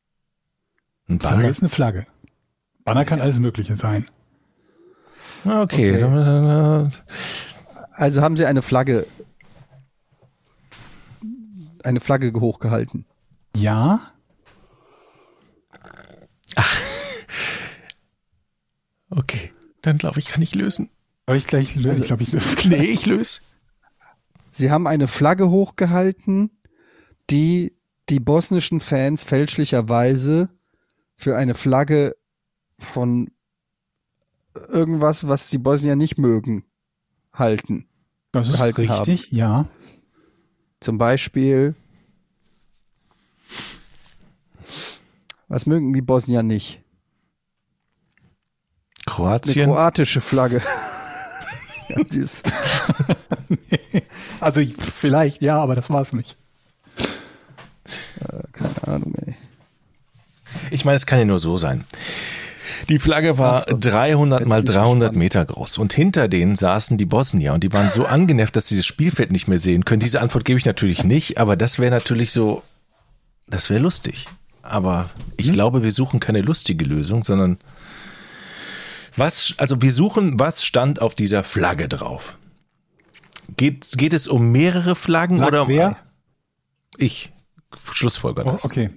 Ein Flagge Banner? ist eine Flagge. Banner kann alles Mögliche sein. Ah, okay. Okay. Also haben sie eine Flagge, eine Flagge hochgehalten. Ja, Okay. Dann glaube ich, kann ich lösen. aber ich gleich löse, ich glaube, ich löse. Nee, ich löse. Sie haben eine Flagge hochgehalten, die die bosnischen Fans fälschlicherweise für eine Flagge von irgendwas, was die Bosnier nicht mögen, halten. Das ist richtig, ja. Zum Beispiel, was mögen die Bosnier nicht? Eine Kroatien. kroatische Flagge. ja, ist, Also vielleicht, ja, aber das war es nicht. keine Ahnung, ey. Ich meine, es kann ja nur so sein. Die Flagge war Ach so. 300 Jetzt mal bin ich 300 gespannt. Meter groß und hinter denen saßen die Bosnier und die waren so angenervt, dass sie das Spielfeld nicht mehr sehen können. Diese Antwort gebe ich natürlich nicht, aber das wäre natürlich so, das wäre lustig. Aber ich glaube, wir suchen keine lustige Lösung, sondern was, also wir suchen, was stand auf dieser Flagge drauf? Geht, geht es um mehrere Flaggen Sagt oder um wer? Ich. Schlussfolger Oh, das. okay,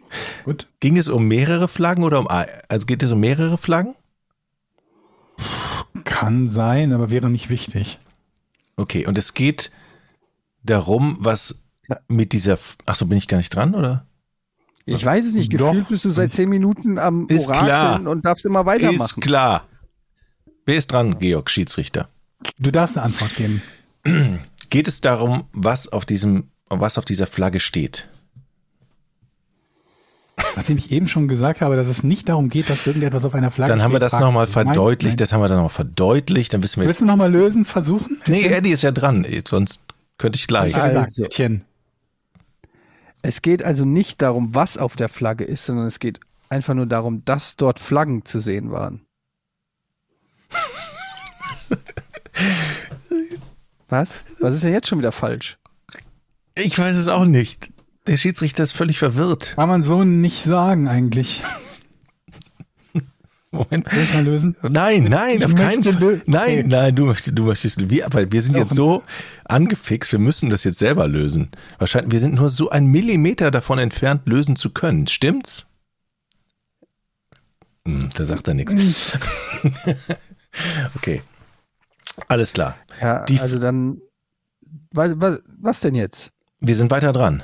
gut. Ging es um mehrere Flaggen oder um, also geht es um mehrere Flaggen? Kann sein, aber wäre nicht wichtig. Okay, und es geht darum, was mit dieser, ach so, bin ich gar nicht dran, oder? Ich weiß es nicht, Doch. gefühlt bist du seit zehn Minuten am Ist Orakeln klar. und darfst immer Ist weitermachen. klar. Wer ist dran, Georg, Schiedsrichter? Du darfst eine Antwort geben. Geht es darum, was auf diesem, was auf dieser Flagge steht? Nachdem ich eben schon gesagt habe, dass es nicht darum geht, dass irgendetwas auf einer Flagge Dann haben wir das nochmal verdeutlicht, nein. das haben wir dann nochmal verdeutlicht, dann wissen wir Willst jetzt. du nochmal lösen, versuchen? Nee, Eddie ist ja dran, sonst könnte ich gleich. Also. Es geht also nicht darum, was auf der Flagge ist, sondern es geht einfach nur darum, dass dort Flaggen zu sehen waren. was? Was ist denn jetzt schon wieder falsch? Ich weiß es auch nicht. Der Schiedsrichter ist völlig verwirrt. Kann man so nicht sagen eigentlich. Moment. Soll ich mal lösen? Nein, nein, Ich auf keinen Fall. Nein, Okay. nein, du möchtest, du möchtest, wir, aber wir sind Doch. jetzt so angefixt, wir müssen das jetzt selber lösen. Wahrscheinlich, wir sind nur so ein Millimeter davon entfernt, lösen zu können. Stimmt's? Hm, da sagt er nichts. okay. Alles klar. Ja, Die- also dann, was, was, was denn jetzt? Wir sind weiter dran.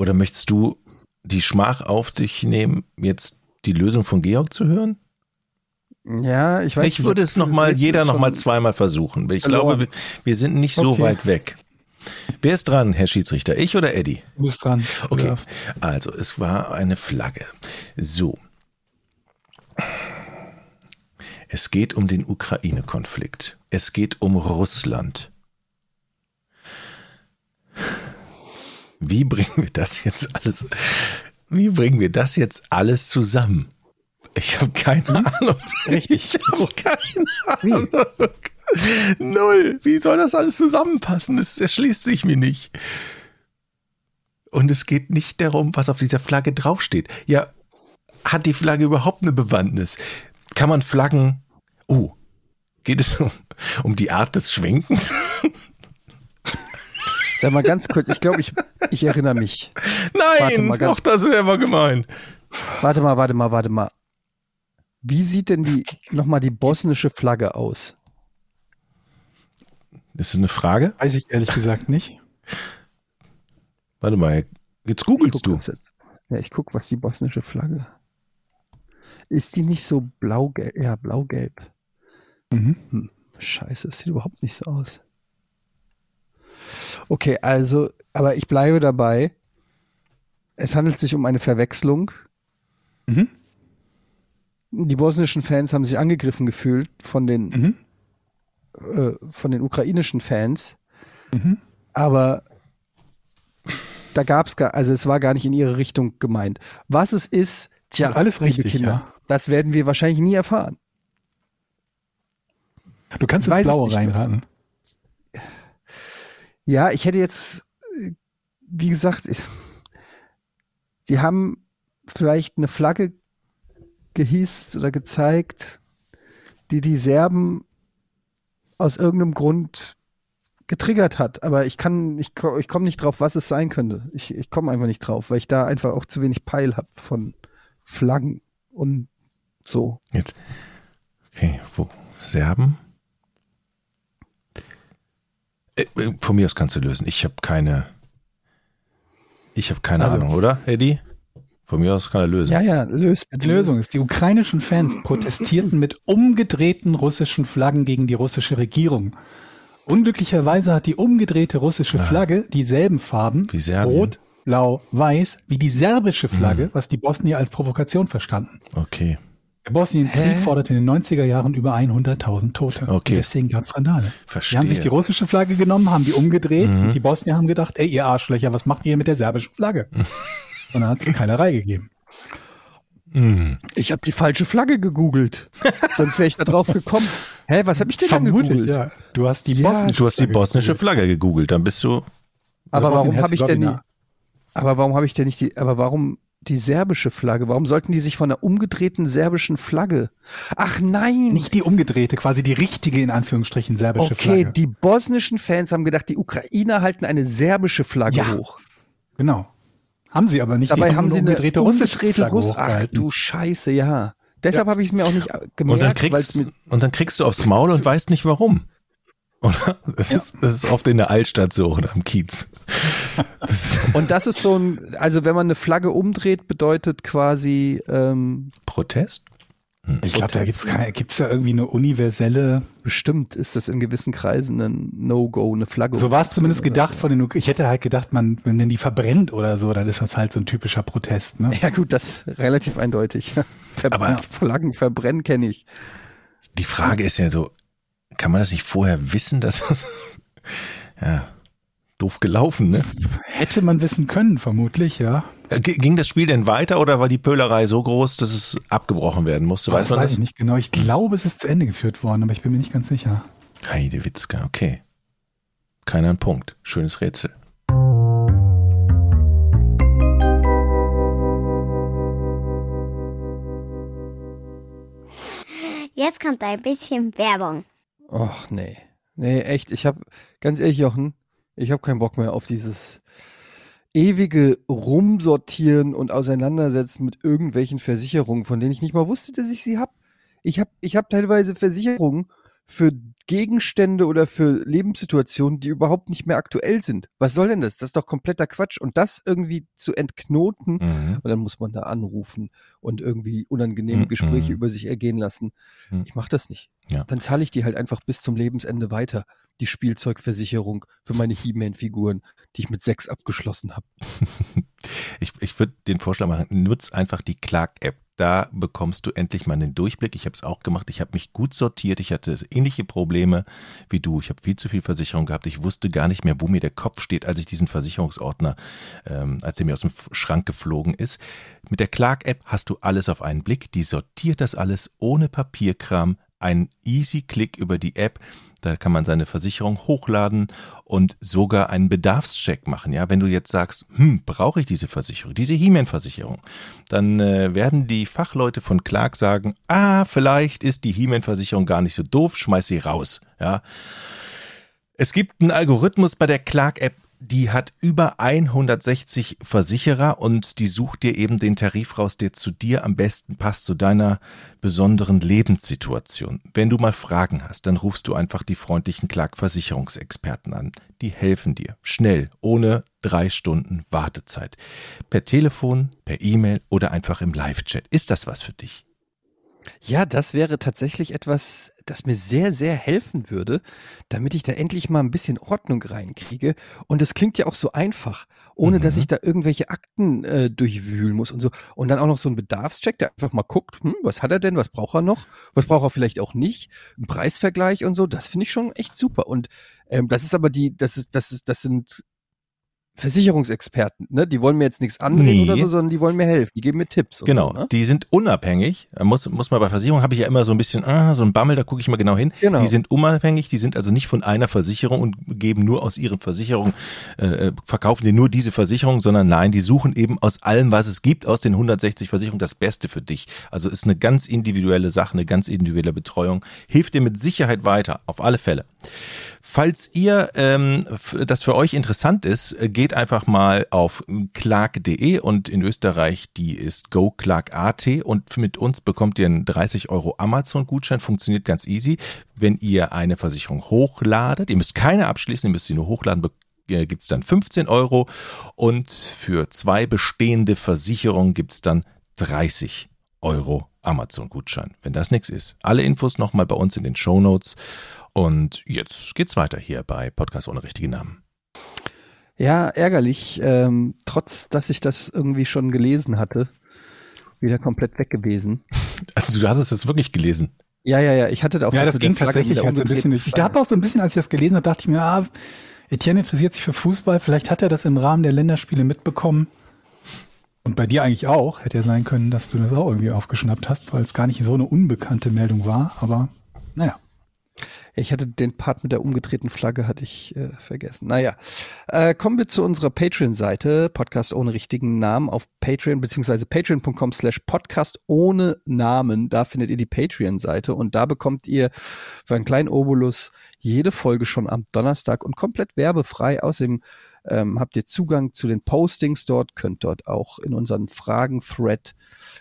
Oder möchtest du die Schmach auf dich nehmen, jetzt die Lösung von Georg zu hören? Ja, ich weiß Ich würde es nochmal, jeder nochmal zweimal versuchen. Ich verloren. glaube, wir, wir sind nicht so Okay. weit weg. Wer ist dran, Herr Schiedsrichter? Ich oder Eddie? Du bist dran. Du Okay. darfst. Also, es war eine Flagge. So. Es geht um den Ukraine-Konflikt. Es geht um Russland. Wie bringen wir das jetzt alles, wie bringen wir das jetzt alles zusammen? Ich habe keine Ahnung. Richtig. Ich habe keine Ahnung. Null. Wie soll das alles zusammenpassen? Es erschließt sich mir nicht. Und es geht nicht darum, was auf dieser Flagge draufsteht. Ja, hat die Flagge überhaupt eine Bewandtnis? Kann man Flaggen. Oh, geht es um, um die Art des Schwenkens? Sag mal ganz kurz, ich glaube, ich, ich erinnere mich. Warte Nein, mal ganz- doch, das wäre mal gemein. Warte mal, warte mal, warte mal. Wie sieht denn die nochmal die bosnische Flagge aus? Ist das eine Frage? Weiß ich ehrlich gesagt nicht. Warte mal, jetzt Ich googelst guck du. das jetzt. Ja, ich guck, was die bosnische Flagge. Ist die nicht so blau-gelb? Ja, blau-gelb. Mhm. Scheiße, es sieht überhaupt nicht so aus. Okay, also, aber ich bleibe dabei. Es handelt sich um eine Verwechslung. Mhm. Die bosnischen Fans haben sich angegriffen gefühlt von den, Mhm. äh, von den ukrainischen Fans. Mhm. Aber da gab es gar, also es war gar nicht in ihre Richtung gemeint. Was es ist, tja, Also alles richtig, ja. das werden wir wahrscheinlich nie erfahren. Du kannst ins es Blaue reinraten. Ja, ich hätte jetzt, wie gesagt, ich, die haben vielleicht eine Flagge gehisst oder gezeigt, die die Serben aus irgendeinem Grund getriggert hat. Aber ich kann, ich, ich komme nicht drauf, was es sein könnte. Ich, ich komme einfach nicht drauf, weil ich da einfach auch zu wenig Peil habe von Flaggen und so. Jetzt. Okay, wo? Serben? Äh, äh, Von mir aus kannst du lösen. Ich habe keine. Ich habe keine Also- Ahnung, oder, Eddie? Von mir aus kann er lösen. Ja, ja, löst bitte. Die Lösung ist, die ukrainischen Fans protestierten mit umgedrehten russischen Flaggen gegen die russische Regierung. Unglücklicherweise hat die umgedrehte russische Flagge dieselben Farben, Wie Serbien. rot, blau, weiß, wie die serbische Flagge, was die Bosnier als Provokation verstanden. Okay. Der Bosnienkrieg forderte in den 90er Jahren über 100.000 Tote. Okay. Und deswegen gab es Randale. Verstehe. Mhm. Die haben sich die russische Flagge genommen, haben die umgedreht. Und die Bosnier haben gedacht, ey, ihr Arschlöcher, was macht ihr mit der serbischen Flagge? Und dann hat es Keilerei gegeben. Hm. Ich habe die falsche Flagge gegoogelt. Sonst wäre ich da drauf gekommen. Hä, was habe ich denn dann gegoogelt? ja. Du hast die Ja, bosnische Du hast die Flagge bosnische gegoogelt. Flagge gegoogelt, dann bist du. Aber Also warum habe ich denn die, Bosnien-Herzegowina. aber warum habe ich denn nicht die, aber warum die serbische Flagge? Warum sollten die sich von der umgedrehten serbischen Flagge? Ach nein! Nicht die umgedrehte, quasi die richtige, in Anführungsstrichen, serbische okay, Flagge. die bosnischen Fans haben gedacht, die Ukrainer halten eine serbische Flagge Ja, hoch. Genau. Haben sie aber nicht. Dabei die haben sie eine umgedrehte russische Flagge Russ Ach du Scheiße, ja. Deshalb habe ich es mir auch nicht äh, Und dann, gemerkt, kriegst, mit und dann kriegst du aufs Maul und weißt nicht warum. Oder? Das, ist, das ist oft in der Altstadt so oder am Kiez. Das und das ist so ein, also wenn man eine Flagge umdreht, bedeutet quasi ähm, Protest? ich glaube, da gibt's keine, gibt's da irgendwie eine universelle. bestimmt ist das in gewissen Kreisen ein No-Go, eine Flagge. So war es zumindest gedacht von den. Ich hätte halt gedacht, man, wenn man die verbrennt oder so, dann ist das halt so ein typischer Protest. Ne? Ja gut, das ist relativ eindeutig. Ver Aber- Flaggen verbrennen kenne ich. Die Frage ist ja so, kann man das nicht vorher wissen, dass das, ja, doof gelaufen, ne? Hätte man wissen können, vermutlich, ja. Äh, G- Ging das Spiel denn weiter oder war die Pölerei so groß, dass es abgebrochen werden musste? Das weiß das? ich nicht genau. Ich glaube, es ist zu Ende geführt worden, aber ich bin mir nicht ganz sicher. Heidewitzka, okay. Keiner ein Punkt. Schönes Rätsel. Jetzt kommt ein bisschen Werbung. Och nee. Nee, echt, ich habe, ganz ehrlich, Jochen, ich habe keinen Bock mehr auf dieses ewige Rumsortieren und Auseinandersetzen mit irgendwelchen Versicherungen, von denen ich nicht mal wusste, dass ich sie habe. Ich habe ich hab teilweise Versicherungen für Gegenstände oder für Lebenssituationen, die überhaupt nicht mehr aktuell sind. Was soll denn das? Das ist doch kompletter Quatsch. Und das irgendwie zu entknoten, Mhm. und dann muss man da anrufen und irgendwie unangenehme Mhm. Gespräche über sich ergehen lassen. Mhm. Ich mache das nicht. Ja. Dann zahle ich die halt einfach bis zum Lebensende weiter. Die Spielzeugversicherung für meine He-Man-Figuren, die ich mit sechs abgeschlossen habe. Ich, ich würde den Vorschlag machen, nutz einfach die Clark-App. Da bekommst du endlich mal einen Durchblick. Ich habe es auch gemacht. Ich habe mich gut sortiert. Ich hatte ähnliche Probleme wie du. Ich habe viel zu viel Versicherung gehabt. Ich wusste gar nicht mehr, wo mir der Kopf steht, als ich diesen Versicherungsordner, ähm, als er mir aus dem Schrank geflogen ist. Mit der Clark-App hast du alles auf einen Blick. Die sortiert das alles ohne Papierkram. Ein easy Klick über die App. Da kann man seine Versicherung hochladen und sogar einen Bedarfscheck machen. Ja, wenn du jetzt sagst, hm, brauche ich diese Versicherung, diese He-Man-Versicherung, dann äh, werden die Fachleute von Clark sagen, ah, vielleicht ist die He-Man-Versicherung gar nicht so doof, schmeiß sie raus. Ja. Es gibt einen Algorithmus bei der Clark-App, die hat über 160 Versicherer und die sucht dir eben den Tarif raus, der zu dir am besten passt, zu deiner besonderen Lebenssituation. Wenn du mal Fragen hast, dann rufst du einfach die freundlichen Clark-Versicherungsexperten an. Die helfen dir. Schnell, ohne drei Stunden Wartezeit. Per Telefon, per E-Mail oder einfach im Live-Chat. Ist das was für dich? Ja, das wäre tatsächlich etwas, das mir sehr, sehr helfen würde, damit ich da endlich mal ein bisschen Ordnung reinkriege. Und es klingt ja auch so einfach, ohne mhm. dass ich da irgendwelche Akten äh, durchwühlen muss und so. Und dann auch noch so ein Bedarfscheck, der einfach mal guckt, hm, was hat er denn, was braucht er noch, was braucht er vielleicht auch nicht, ein Preisvergleich und so. Das finde ich schon echt super. Und ähm, das ist aber die, das ist, das ist, das sind Versicherungsexperten, ne? Die wollen mir jetzt nichts andrehen nee. oder so, sondern die wollen mir helfen. Die geben mir Tipps. Genau, so, ne? die sind unabhängig. Muss, muss man bei Versicherung habe ich ja immer so ein bisschen, ah, so ein Bammel, da gucke ich mal genau hin. Genau. Die sind unabhängig, die sind also nicht von einer Versicherung und geben nur aus ihren Versicherungen, äh, äh verkaufen dir nur diese Versicherung, sondern nein, die suchen eben aus allem, was es gibt, aus den 160 Versicherungen das Beste für dich. Also ist eine ganz individuelle Sache, eine ganz individuelle Betreuung. Hilft dir mit Sicherheit weiter, auf alle Fälle. Falls ihr ähm, das für euch interessant ist, äh, geht einfach mal auf clark.de und in Österreich die ist goclark.at und mit uns bekommt ihr einen 30 Euro Amazon-Gutschein. Funktioniert ganz easy. Wenn ihr eine Versicherung hochladet, ihr müsst keine abschließen, ihr müsst sie nur hochladen, äh, gibt's dann 15 Euro und für zwei bestehende Versicherungen gibt's dann 30 Euro Amazon-Gutschein, wenn das nichts ist. Alle Infos nochmal bei uns in den Show Notes. Und jetzt geht's weiter hier bei Podcast ohne richtigen Namen. Ja, ärgerlich. Ähm, trotz, dass ich das irgendwie schon gelesen hatte, wieder komplett weg gewesen. Also du hattest es wirklich gelesen? Ja, ja, ja. Ich hatte da auch. Ja, das ging tatsächlich halt so ein bisschen. Ich dachte auch so ein bisschen, als ich das gelesen habe, dachte ich mir, ah, Etienne interessiert sich für Fußball. Vielleicht hat er das im Rahmen der Länderspiele mitbekommen. Und bei dir eigentlich auch. Hätte ja sein können, dass du das auch irgendwie aufgeschnappt hast, weil es gar nicht so eine unbekannte Meldung war. Aber naja. Ich hatte den Part mit der umgedrehten Flagge hatte ich äh, vergessen. Naja, äh, kommen wir zu unserer Patreon-Seite, Podcast ohne richtigen Namen, auf Patreon beziehungsweise patreon.com slash Podcast ohne Namen. Da findet ihr die Patreon-Seite und da bekommt ihr für einen kleinen Obolus jede Folge schon am Donnerstag und komplett werbefrei. Außerdem ähm, habt ihr Zugang zu den Postings dort, könnt dort auch in unseren Fragen-Thread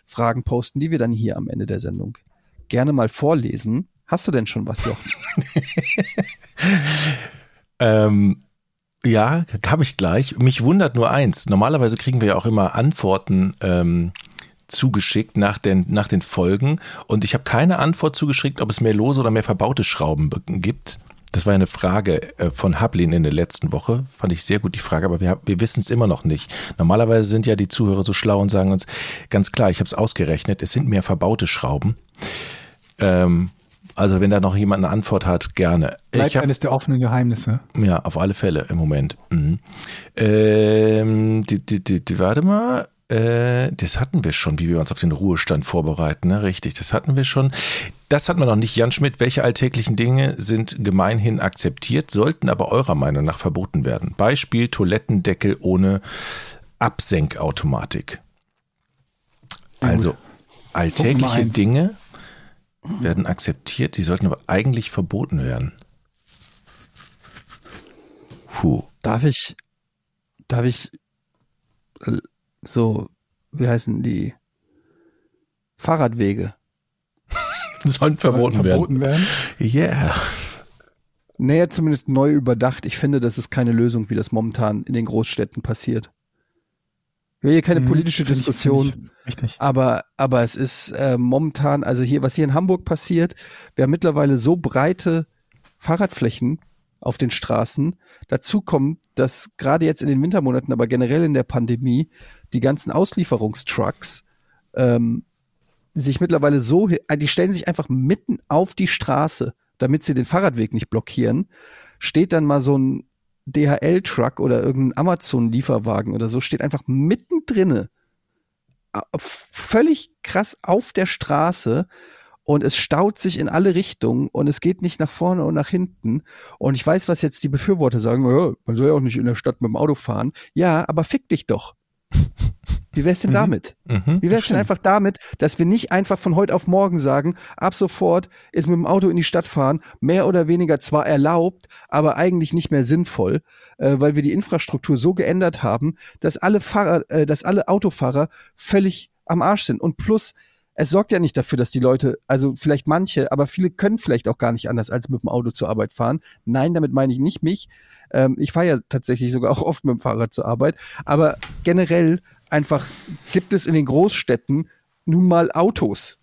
Fragen posten, die wir dann hier am Ende der Sendung gerne mal vorlesen. Hast du denn schon was, Jochen? ähm, ja, habe ich gleich. Mich wundert nur eins. Normalerweise kriegen wir ja auch immer Antworten ähm, zugeschickt nach den, nach den Folgen. Und ich habe keine Antwort zugeschickt, ob es mehr lose oder mehr verbaute Schrauben gibt. Das war eine Frage äh, von Hablin in der letzten Woche. Fand ich sehr gut die Frage, aber wir, wir wissen es immer noch nicht. Normalerweise sind ja die Zuhörer so schlau und sagen uns ganz klar, ich habe es ausgerechnet, es sind mehr verbaute Schrauben. Ähm, also wenn da noch jemand eine Antwort hat, gerne. Bleibt hab, eines der offenen Geheimnisse. Ja, auf alle Fälle im Moment. Mhm. Ähm, die, die, die, warte mal. Äh, das hatten wir schon, wie wir uns auf den Ruhestand vorbereiten. Ne? Richtig, das hatten wir schon. Das hatten wir noch nicht. Jan Schmidt, welche alltäglichen Dinge sind gemeinhin akzeptiert, sollten aber eurer Meinung nach verboten werden? Beispiel Toilettendeckel ohne Absenkautomatik. Also alltägliche Dinge werden akzeptiert, die sollten aber eigentlich verboten werden. Puh. Darf ich, darf ich äh, so, wie heißen die? Fahrradwege. Sollen verboten, verboten werden. Ja. Yeah. Naja, zumindest neu überdacht. Ich finde, das ist keine Lösung, wie das momentan in den Großstädten passiert. Ich will hier keine mhm, politische Diskussion, ich, ich richtig. aber aber es ist äh, momentan, also hier was hier in Hamburg passiert, wir haben mittlerweile so breite Fahrradflächen auf den Straßen. Dazu kommt, dass gerade jetzt in den Wintermonaten, aber generell in der Pandemie, die ganzen Auslieferungstrucks ähm, sich mittlerweile so, die stellen sich einfach mitten auf die Straße, damit sie den Fahrradweg nicht blockieren, steht dann mal so ein DHL-Truck oder irgendein Amazon-Lieferwagen oder so, steht einfach mittendrinne, f- völlig krass auf der Straße und es staut sich in alle Richtungen und es geht nicht nach vorne und nach hinten. Und ich weiß, was jetzt die Befürworter sagen, man soll ja auch nicht in der Stadt mit dem Auto fahren. Ja, aber fick dich doch. Wie wär's denn Mhm. damit? Mhm. Wie wär's denn einfach damit, dass wir nicht einfach von heute auf morgen sagen, ab sofort ist mit dem Auto in die Stadt fahren mehr oder weniger zwar erlaubt, aber eigentlich nicht mehr sinnvoll, äh, weil wir die Infrastruktur so geändert haben, dass alle Fahrer, äh, dass alle Autofahrer völlig am Arsch sind. Und plus, es sorgt ja nicht dafür, dass die Leute, also vielleicht manche, aber viele können vielleicht auch gar nicht anders, als mit dem Auto zur Arbeit fahren. Nein, damit meine ich nicht mich. Ähm, ich fahre ja tatsächlich sogar auch oft mit dem Fahrrad zur Arbeit. Aber generell einfach gibt es in den Großstädten nun mal Autos.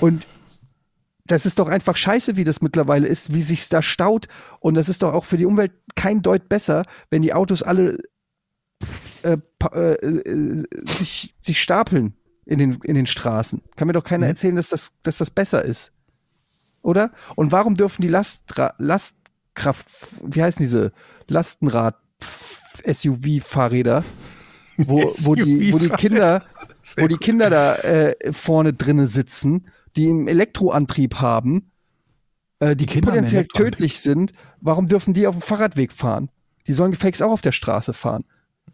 Und das ist doch einfach scheiße, wie das mittlerweile ist, wie sich's da staut. Und das ist doch auch für die Umwelt kein Deut besser, wenn die Autos alle äh, äh, äh, sich, sich stapeln in den, in den Straßen. Kann mir doch keiner erzählen, dass das, dass das besser ist. Oder? Und warum dürfen die Lastra Lastkraft, wie heißen diese Lastenrad-SUV-Fahrräder, wo, wo, die, wo die Kinder, wo die Kinder da äh, vorne drinne sitzen, die einen Elektroantrieb haben, äh, die, Die potenziell tödlich sind, warum dürfen die auf dem Fahrradweg fahren? Die sollen gefälligst auch auf der Straße fahren.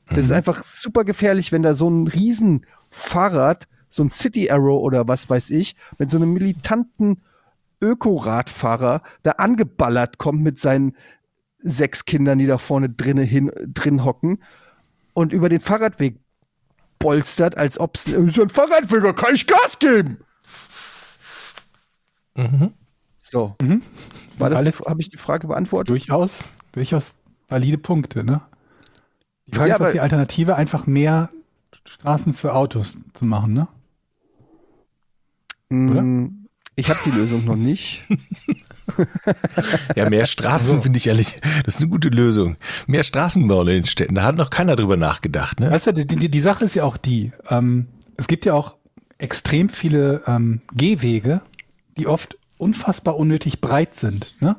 Das ist einfach super gefährlich, wenn da so ein riesen Fahrrad, so ein City Arrow oder was weiß ich, mit so einem militanten Ökoradfahrer da angeballert kommt mit seinen sechs Kindern, die da vorne drinne hin, drin hocken und über den Fahrradweg bolstert, als ob es so ein Fahrradweg, da kann ich Gas geben. So. Mhm. War das, Alles- habe ich die Frage beantwortet? Durchaus, durchaus valide Punkte, ne? Die Frage Ja, ist, was die Alternative, einfach mehr Straßen für Autos zu machen, ne? oder? Mm, Ich habe die Lösung noch nicht. Ja, mehr Straßen finde ich ehrlich, das ist eine gute Lösung. Mehr Straßenbau in den Städten, da hat noch keiner drüber nachgedacht, ne? Weißt du, die, die, die Sache ist ja auch die, ähm, es gibt ja auch extrem viele ähm, Gehwege, die oft unfassbar unnötig breit sind, ne?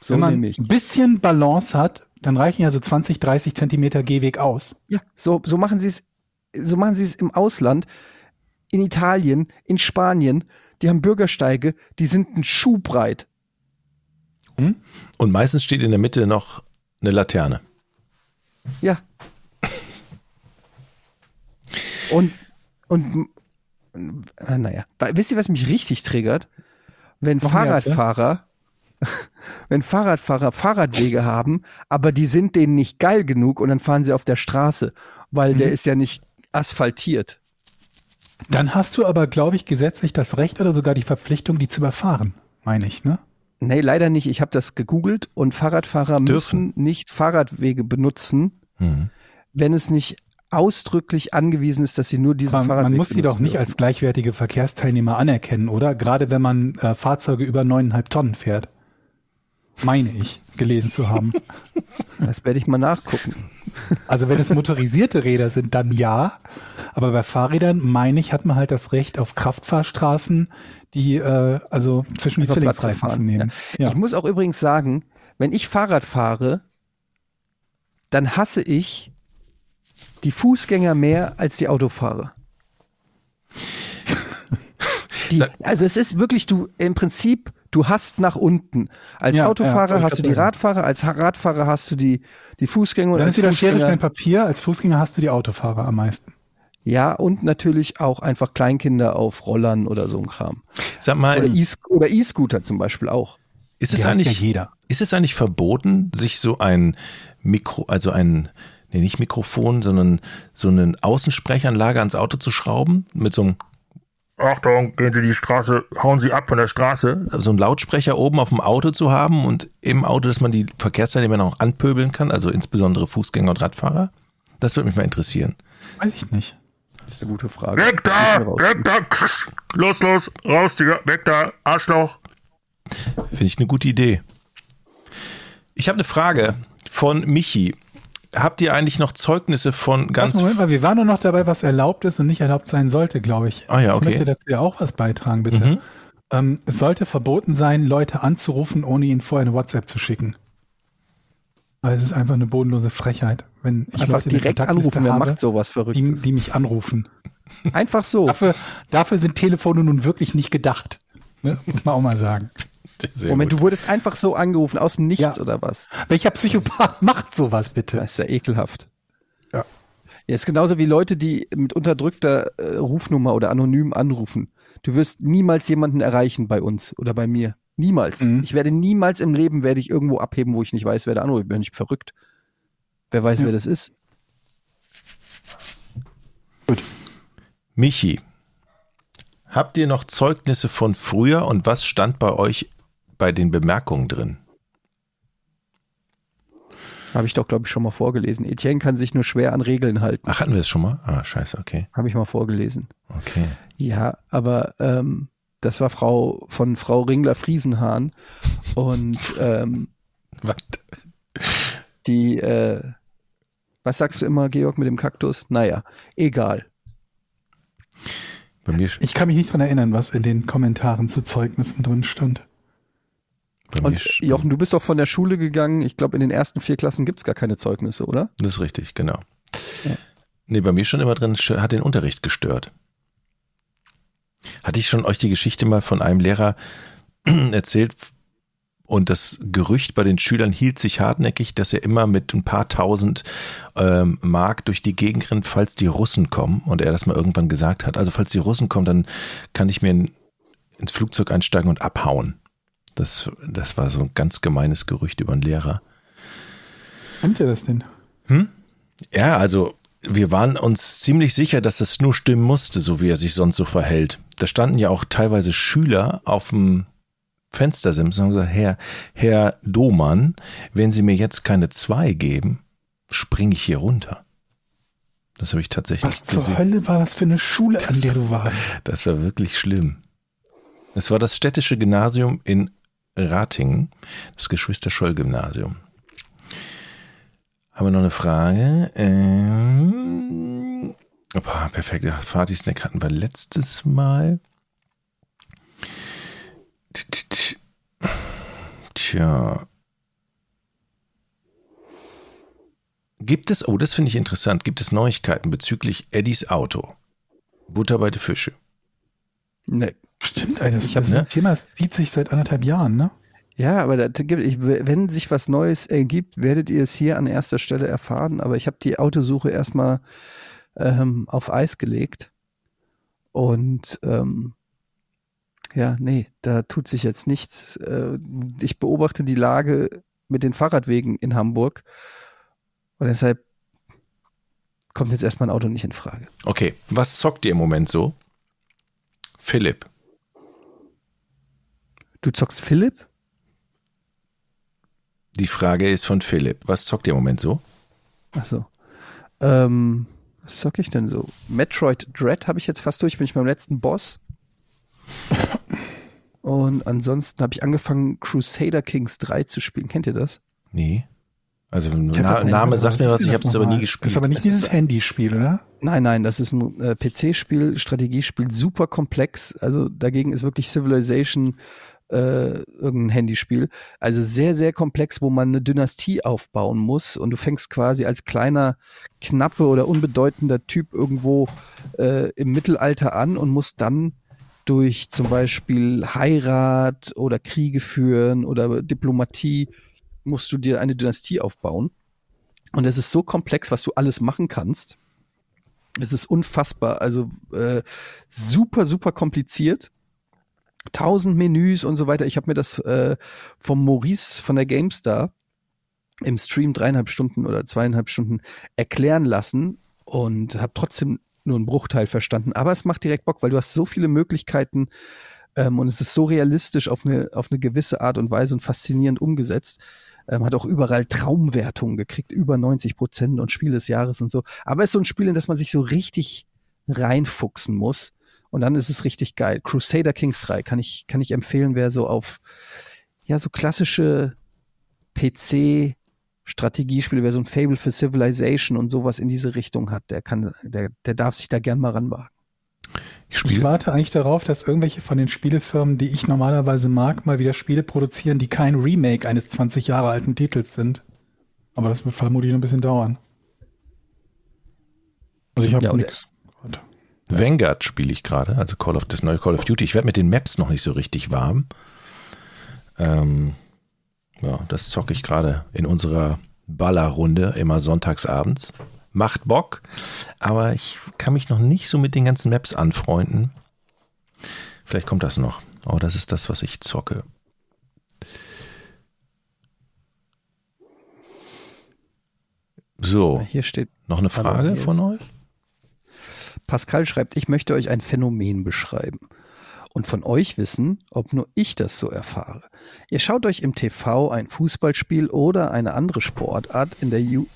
So Wenn man nämlich. ein bisschen Balance hat, dann reichen ja so 20, 30 Zentimeter Gehweg aus. Ja, so, so machen sie es, so machen sie es im Ausland, in Italien, in Spanien. Die haben Bürgersteige, die sind ein Schuh breit. Und meistens steht in der Mitte noch eine Laterne. Ja. Und, und, äh, naja, wisst ihr, was mich richtig triggert? Wenn Noch? Fahrradfahrer, wenn Fahrradfahrer Fahrradwege haben, aber die sind denen nicht geil genug und dann fahren sie auf der Straße, weil der ist ja nicht asphaltiert. Dann hast du aber, glaube ich, gesetzlich das Recht oder sogar die Verpflichtung, die zu überfahren, meine ich, ne? Nee, leider nicht. Ich habe das gegoogelt und Fahrradfahrer Dürfen. müssen nicht Fahrradwege benutzen, Mhm. wenn es nicht ausdrücklich angewiesen ist, dass sie nur diesen Aber Fahrradweg man muss die doch nicht dürfen. als gleichwertige Verkehrsteilnehmer anerkennen, oder? Gerade wenn man äh, Fahrzeuge über neuneinhalb Tonnen fährt. Meine ich, gelesen zu haben. Das werde ich mal nachgucken. Also wenn es motorisierte Räder sind, dann ja. Aber bei Fahrrädern, meine ich, hat man halt das Recht auf Kraftfahrstraßen, die äh, also zwischen die zu Zwillingsreifen zu nehmen. Ja. Ich muss auch übrigens sagen, wenn ich Fahrrad fahre, dann hasse ich die Fußgänger mehr als die Autofahrer. Sag- also es ist wirklich, du im Prinzip, du hast nach unten. Als Ja, ja, Autofahrer ich hast du die. Radfahrer, als Radfahrer hast du die, die Fußgänger. und Dann ist wieder Schere, Stein, Papier. Als Fußgänger hast du die Autofahrer am meisten. Ja, und natürlich auch einfach Kleinkinder auf Rollern oder so ein Kram. Sag Oder mal, E- oder E-Scooter zum Beispiel auch. ist es eigentlich, ja jeder. ist es eigentlich verboten, sich so ein Mikro, also ein, nee, nicht Mikrofon, sondern so eine Außensprechanlage ans Auto zu schrauben mit so einem Achtung, gehen Sie die Straße, hauen Sie ab von der Straße. so einen Lautsprecher oben auf dem Auto zu haben und im Auto, dass man die Verkehrsteilnehmer noch anpöbeln kann, also insbesondere Fußgänger und Radfahrer? Das würde mich mal interessieren. Weiß ich nicht. Das ist eine gute Frage. Weg da, weg da, los, los, raus, Digga, weg da, Arschloch. Finde ich eine gute Idee. Ich habe eine Frage von Michi. Habt ihr eigentlich noch Zeugnisse von ganz. Moment mal, wir waren nur noch dabei, was erlaubt ist und nicht erlaubt sein sollte, glaube ich. Ah ja, Ich okay. möchte dazu ja auch was beitragen, bitte. Mhm. Ähm, es sollte verboten sein, Leute anzurufen, ohne ihnen vorher eine WhatsApp zu schicken. Weil es ist einfach eine bodenlose Frechheit, wenn ich Einfach Leute direkt anrufen, wer habe, macht sowas die, Verrücktes? die mich anrufen. Einfach so. Dafür, dafür sind Telefone nun wirklich nicht gedacht. Ne? Muss man auch mal sagen. Sehr Moment, gut. du wurdest einfach so angerufen, aus dem Nichts Ja. oder was? Welcher Psychopath macht sowas bitte? Das ist ja ekelhaft. Ja. Ja, ist genauso wie Leute, die mit unterdrückter äh, Rufnummer oder anonym anrufen. Du wirst niemals jemanden erreichen bei uns oder bei mir. Niemals. Mhm. Ich werde niemals im Leben werde ich irgendwo abheben, wo ich nicht weiß, wer da anruft. Bin ich verrückt. Wer weiß, Ja. wer das ist? Michi, habt ihr noch Zeugnisse von früher und was stand bei euch bei den Bemerkungen drin? Habe ich doch, glaube ich, schon mal vorgelesen. Etienne kann sich nur schwer an Regeln halten. Ach, hatten wir das schon mal? Ah, scheiße, okay. Habe ich mal vorgelesen. Okay. Ja, aber ähm, das war Frau von Frau Ringler-Friesenhahn. Und ähm, Was? die, äh, was sagst du immer, Georg, mit dem Kaktus? Naja, egal. Bei mir, Ich kann mich nicht dran erinnern, was in den Kommentaren zu Zeugnissen drin stand. Und Jochen, du bist doch von der Schule gegangen. Ich glaube, in den ersten vier Klassen gibt's gar keine Zeugnisse, oder? Das ist richtig, genau. Ja. Nee, bei mir schon immer drin, hat den Unterricht gestört. Hatte ich schon euch die Geschichte mal von einem Lehrer erzählt und das Gerücht bei den Schülern hielt sich hartnäckig, dass er immer mit ein paar tausend ähm, Mark durch die Gegend rennt, falls die Russen kommen und er das mal irgendwann gesagt hat. Also falls die Russen kommen, dann kann ich mir in, ins Flugzeug einsteigen und abhauen. Das, das war so ein ganz gemeines Gerücht über einen Lehrer. Stimmt ihr das denn? Ja, also wir waren uns ziemlich sicher, dass es nur stimmen musste, so wie er sich sonst so verhält. Da standen ja auch teilweise Schüler auf dem Fenstersims und haben gesagt, Herr, Herr Domann, wenn Sie mir jetzt keine zwei geben, springe ich hier runter. Das habe ich tatsächlich Was zur gesehen. Hölle war das für eine Schule, an der du warst? Das war wirklich schlimm. Es war das städtische Gymnasium in Ratingen, das Geschwister-Scholl-Gymnasium. Haben wir noch eine Frage? Ähm, opa, perfekt. Ja, Party-Snack hatten wir letztes Mal. Tja. Gibt es, oh, das finde ich interessant, gibt es Neuigkeiten bezüglich Eddies Auto? Butter bei die Fische. Nee. Stimmt, ey, das, Ich hab, das ne? Thema zieht sich seit anderthalb Jahren, ne? Ja, aber gibt, wenn sich was Neues ergibt, werdet ihr es hier an erster Stelle erfahren. Aber ich habe die Autosuche erstmal ähm, auf Eis gelegt. Und ähm, ja, nee, da tut sich jetzt nichts. Äh, ich beobachte die Lage mit den Fahrradwegen in Hamburg. Und deshalb kommt jetzt erstmal ein Auto nicht in Frage. Okay, was zockt ihr im Moment so? Philipp. Du zockst Philipp? Die Frage ist von Philipp. Was zockt ihr im Moment so? Achso. Ähm, was zock ich denn so? Metroid Dread habe ich jetzt fast durch, bin ich beim letzten Boss. Und ansonsten habe ich angefangen, Crusader Kings 3 zu spielen. Kennt ihr das? Nee. Also Na, Name sagt mir was ich habe das es aber nie gespielt. Das ist aber nicht Es dieses Handyspiel, oder? Nein, nein, das ist ein äh, PC-Spiel, Strategiespiel, super komplex. Also dagegen ist wirklich Civilization äh, irgendein Handyspiel. Also sehr, sehr komplex, wo man eine Dynastie aufbauen muss. Und du fängst quasi als kleiner, knappe oder unbedeutender Typ irgendwo äh, im Mittelalter an und musst dann durch zum Beispiel Heirat oder Kriege führen oder Diplomatie musst du dir eine Dynastie aufbauen. Und es ist so komplex, was du alles machen kannst. Es ist unfassbar, also äh, super, super kompliziert. Tausend Menüs und so weiter. Ich habe mir das äh, vom Maurice von der GameStar im Stream dreieinhalb Stunden oder zweieinhalb Stunden erklären lassen und habe trotzdem nur einen Bruchteil verstanden. Aber es macht direkt Bock, weil du hast so viele Möglichkeiten ähm, und es ist so realistisch auf eine, auf eine gewisse Art und Weise und faszinierend umgesetzt. Ähm, hat auch überall Traumwertungen gekriegt, über 90 Prozent und Spiel des Jahres und so. Aber es ist so ein Spiel, in das man sich so richtig reinfuchsen muss. Und dann ist es richtig geil. Crusader Kings 3 kann ich, kann ich empfehlen, wer so auf, ja, so klassische PC Strategiespiele, wer so ein Fable für Civilization und sowas in diese Richtung hat, der kann, der, der darf sich da gern mal ranwagen. Ich Ich warte eigentlich darauf, dass irgendwelche von den Spielefirmen, die ich normalerweise mag, mal wieder Spiele produzieren, die kein Remake eines 20 Jahre alten Titels sind. Aber das wird vermutlich noch ein bisschen dauern. Also ich habe Ja, nichts. Vanguard spiele ich gerade, also Call of das neue Call of Duty. Ich werde mit den Maps noch nicht so richtig warm. Ähm, ja, das zocke ich gerade in unserer Ballerrunde immer sonntags abends. Macht Bock, aber ich kann mich noch nicht so mit den ganzen Maps anfreunden. Vielleicht kommt das noch. Aber das ist das, was ich zocke. So, Hier steht, noch eine Frage von euch? Pascal schreibt, ich möchte euch ein Phänomen beschreiben und von euch wissen, ob nur ich das so erfahre. Ihr schaut euch im TV ein Fußballspiel oder eine andere Sportart, in der, Ju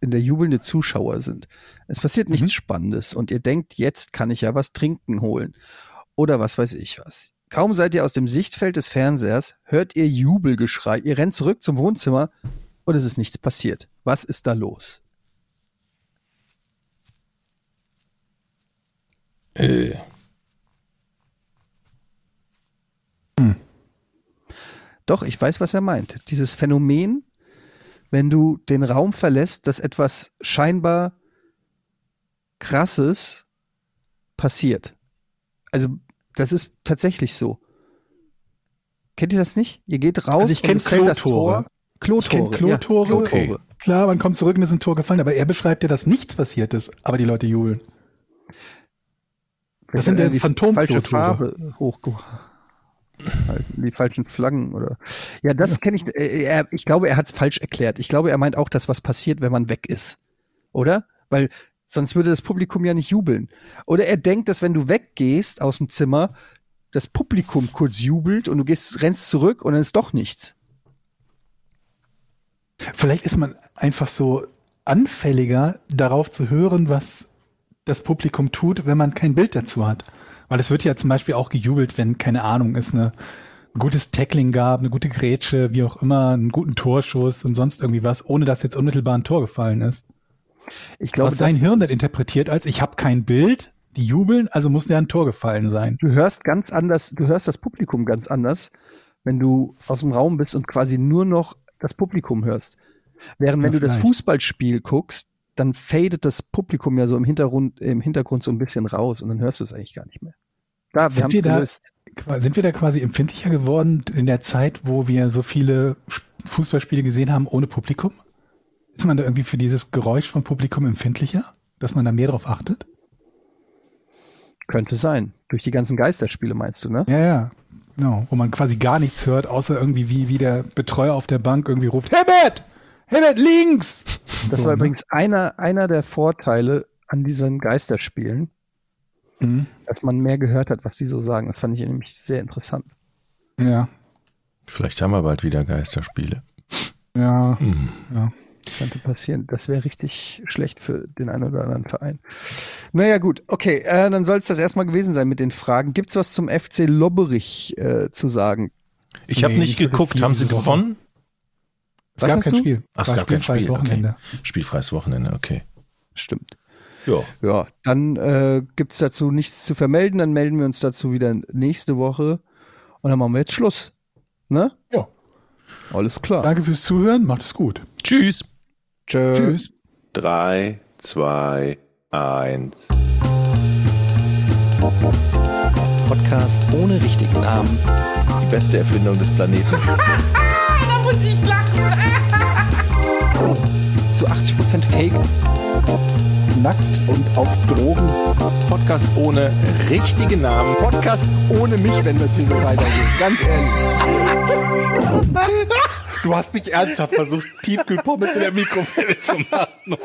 in der jubelnde Zuschauer sind. Es passiert nichts Spannendes und ihr denkt, jetzt kann ich ja was trinken holen oder was weiß ich was. Kaum seid ihr aus dem Sichtfeld des Fernsehers, hört ihr Jubelgeschrei, ihr rennt zurück zum Wohnzimmer und es ist nichts passiert. Was ist da los? Äh, Doch, ich weiß, was er meint. Dieses Phänomen, wenn du den Raum verlässt, dass etwas scheinbar Krasses passiert. Also, das ist tatsächlich so. Kennt ihr das nicht? Ihr geht raus Also ich und kenn es fällt das. Tor. Klotore. Ich kenn Klotore. Ja, Okay. Klar, man kommt zurück und ist ein Tor gefallen, aber er beschreibt ja, dass nichts passiert ist, aber die Leute jubeln. Das sind ja die Phantomklotore. falsche Farbe hochgehalten, die falschen Flaggen oder. Ja, das kenne ich. äh, Er, ich glaube, er hat es falsch erklärt. Ich glaube, er meint auch, dass was passiert, wenn man weg ist, oder? Weil sonst würde das Publikum ja nicht jubeln. Oder er denkt, dass wenn du weggehst aus dem Zimmer, das Publikum kurz jubelt und du gehst, rennst zurück und dann ist doch nichts. Vielleicht ist man einfach so anfälliger darauf zu hören, was das Publikum tut, wenn man kein Bild dazu hat. Weil es wird ja zum Beispiel auch gejubelt, wenn, keine Ahnung, es eine, ein gutes Tackling gab, eine gute Grätsche, wie auch immer, einen guten Torschuss und sonst irgendwie was, ohne dass jetzt unmittelbar ein Tor gefallen ist. Ich glaube, was sein das Hirn dann interpretiert als, ich habe kein Bild, die jubeln, also muss ja ein Tor gefallen sein. du hörst ganz anders, du hörst das Publikum ganz anders, wenn du aus dem Raum bist und quasi nur noch das Publikum hörst. Während wenn Ja, du das vielleicht. Fußballspiel guckst, dann fadet das Publikum ja so im Hintergrund, im Hintergrund so ein bisschen raus und dann hörst du es eigentlich gar nicht mehr. Da, wir Sind wir da- Sind wir da quasi empfindlicher geworden in der Zeit, wo wir so viele Fußballspiele gesehen haben ohne Publikum? Ist man da irgendwie für dieses Geräusch vom Publikum empfindlicher, dass man da mehr drauf achtet? Könnte sein. Durch die ganzen Geisterspiele meinst du, ne? Ja, ja. Genau. Wo man quasi gar nichts hört, außer irgendwie wie, wie der Betreuer auf der Bank irgendwie ruft, Herbert! Herbert, links! Das so, war ne? übrigens einer, einer der Vorteile an diesen Geisterspielen, Mhm. dass man mehr gehört hat, was die so sagen. Das fand ich nämlich sehr interessant. Ja. vielleicht haben wir bald wieder Geisterspiele. Ja. Hm. ja. Könnte passieren. Das wäre richtig schlecht für den einen oder anderen Verein. Naja, gut. Okay, äh, dann soll es das erstmal gewesen sein mit den Fragen. Gibt's was zum FC Lobberich äh, zu sagen? Ich habe Nee, nicht geguckt. Haben sie gewonnen? Es Was gab kein du? Spiel. Ach, es gab kein spielfreies Spiel. Wochenende. Okay. Spielfreies Wochenende, okay. Stimmt. Ja. Ja, dann äh, gibt's dazu nichts zu vermelden. Dann melden wir uns dazu wieder nächste Woche. Und dann machen wir jetzt Schluss. Ne? Ja. Alles klar. Danke fürs Zuhören. Macht es gut. Tschüss. Tschö. Tschüss. 3, 2, 1. Podcast ohne richtigen Namen. Die beste Erfindung des Planeten. Zu 80% Fake. Nackt und auf Drogen. Podcast ohne richtige Namen. Podcast ohne mich, wenn das hier so weitergeht. Ganz ehrlich. Du hast nicht ernsthaft versucht, Tiefkühlpommes in der Mikrowelle zu machen.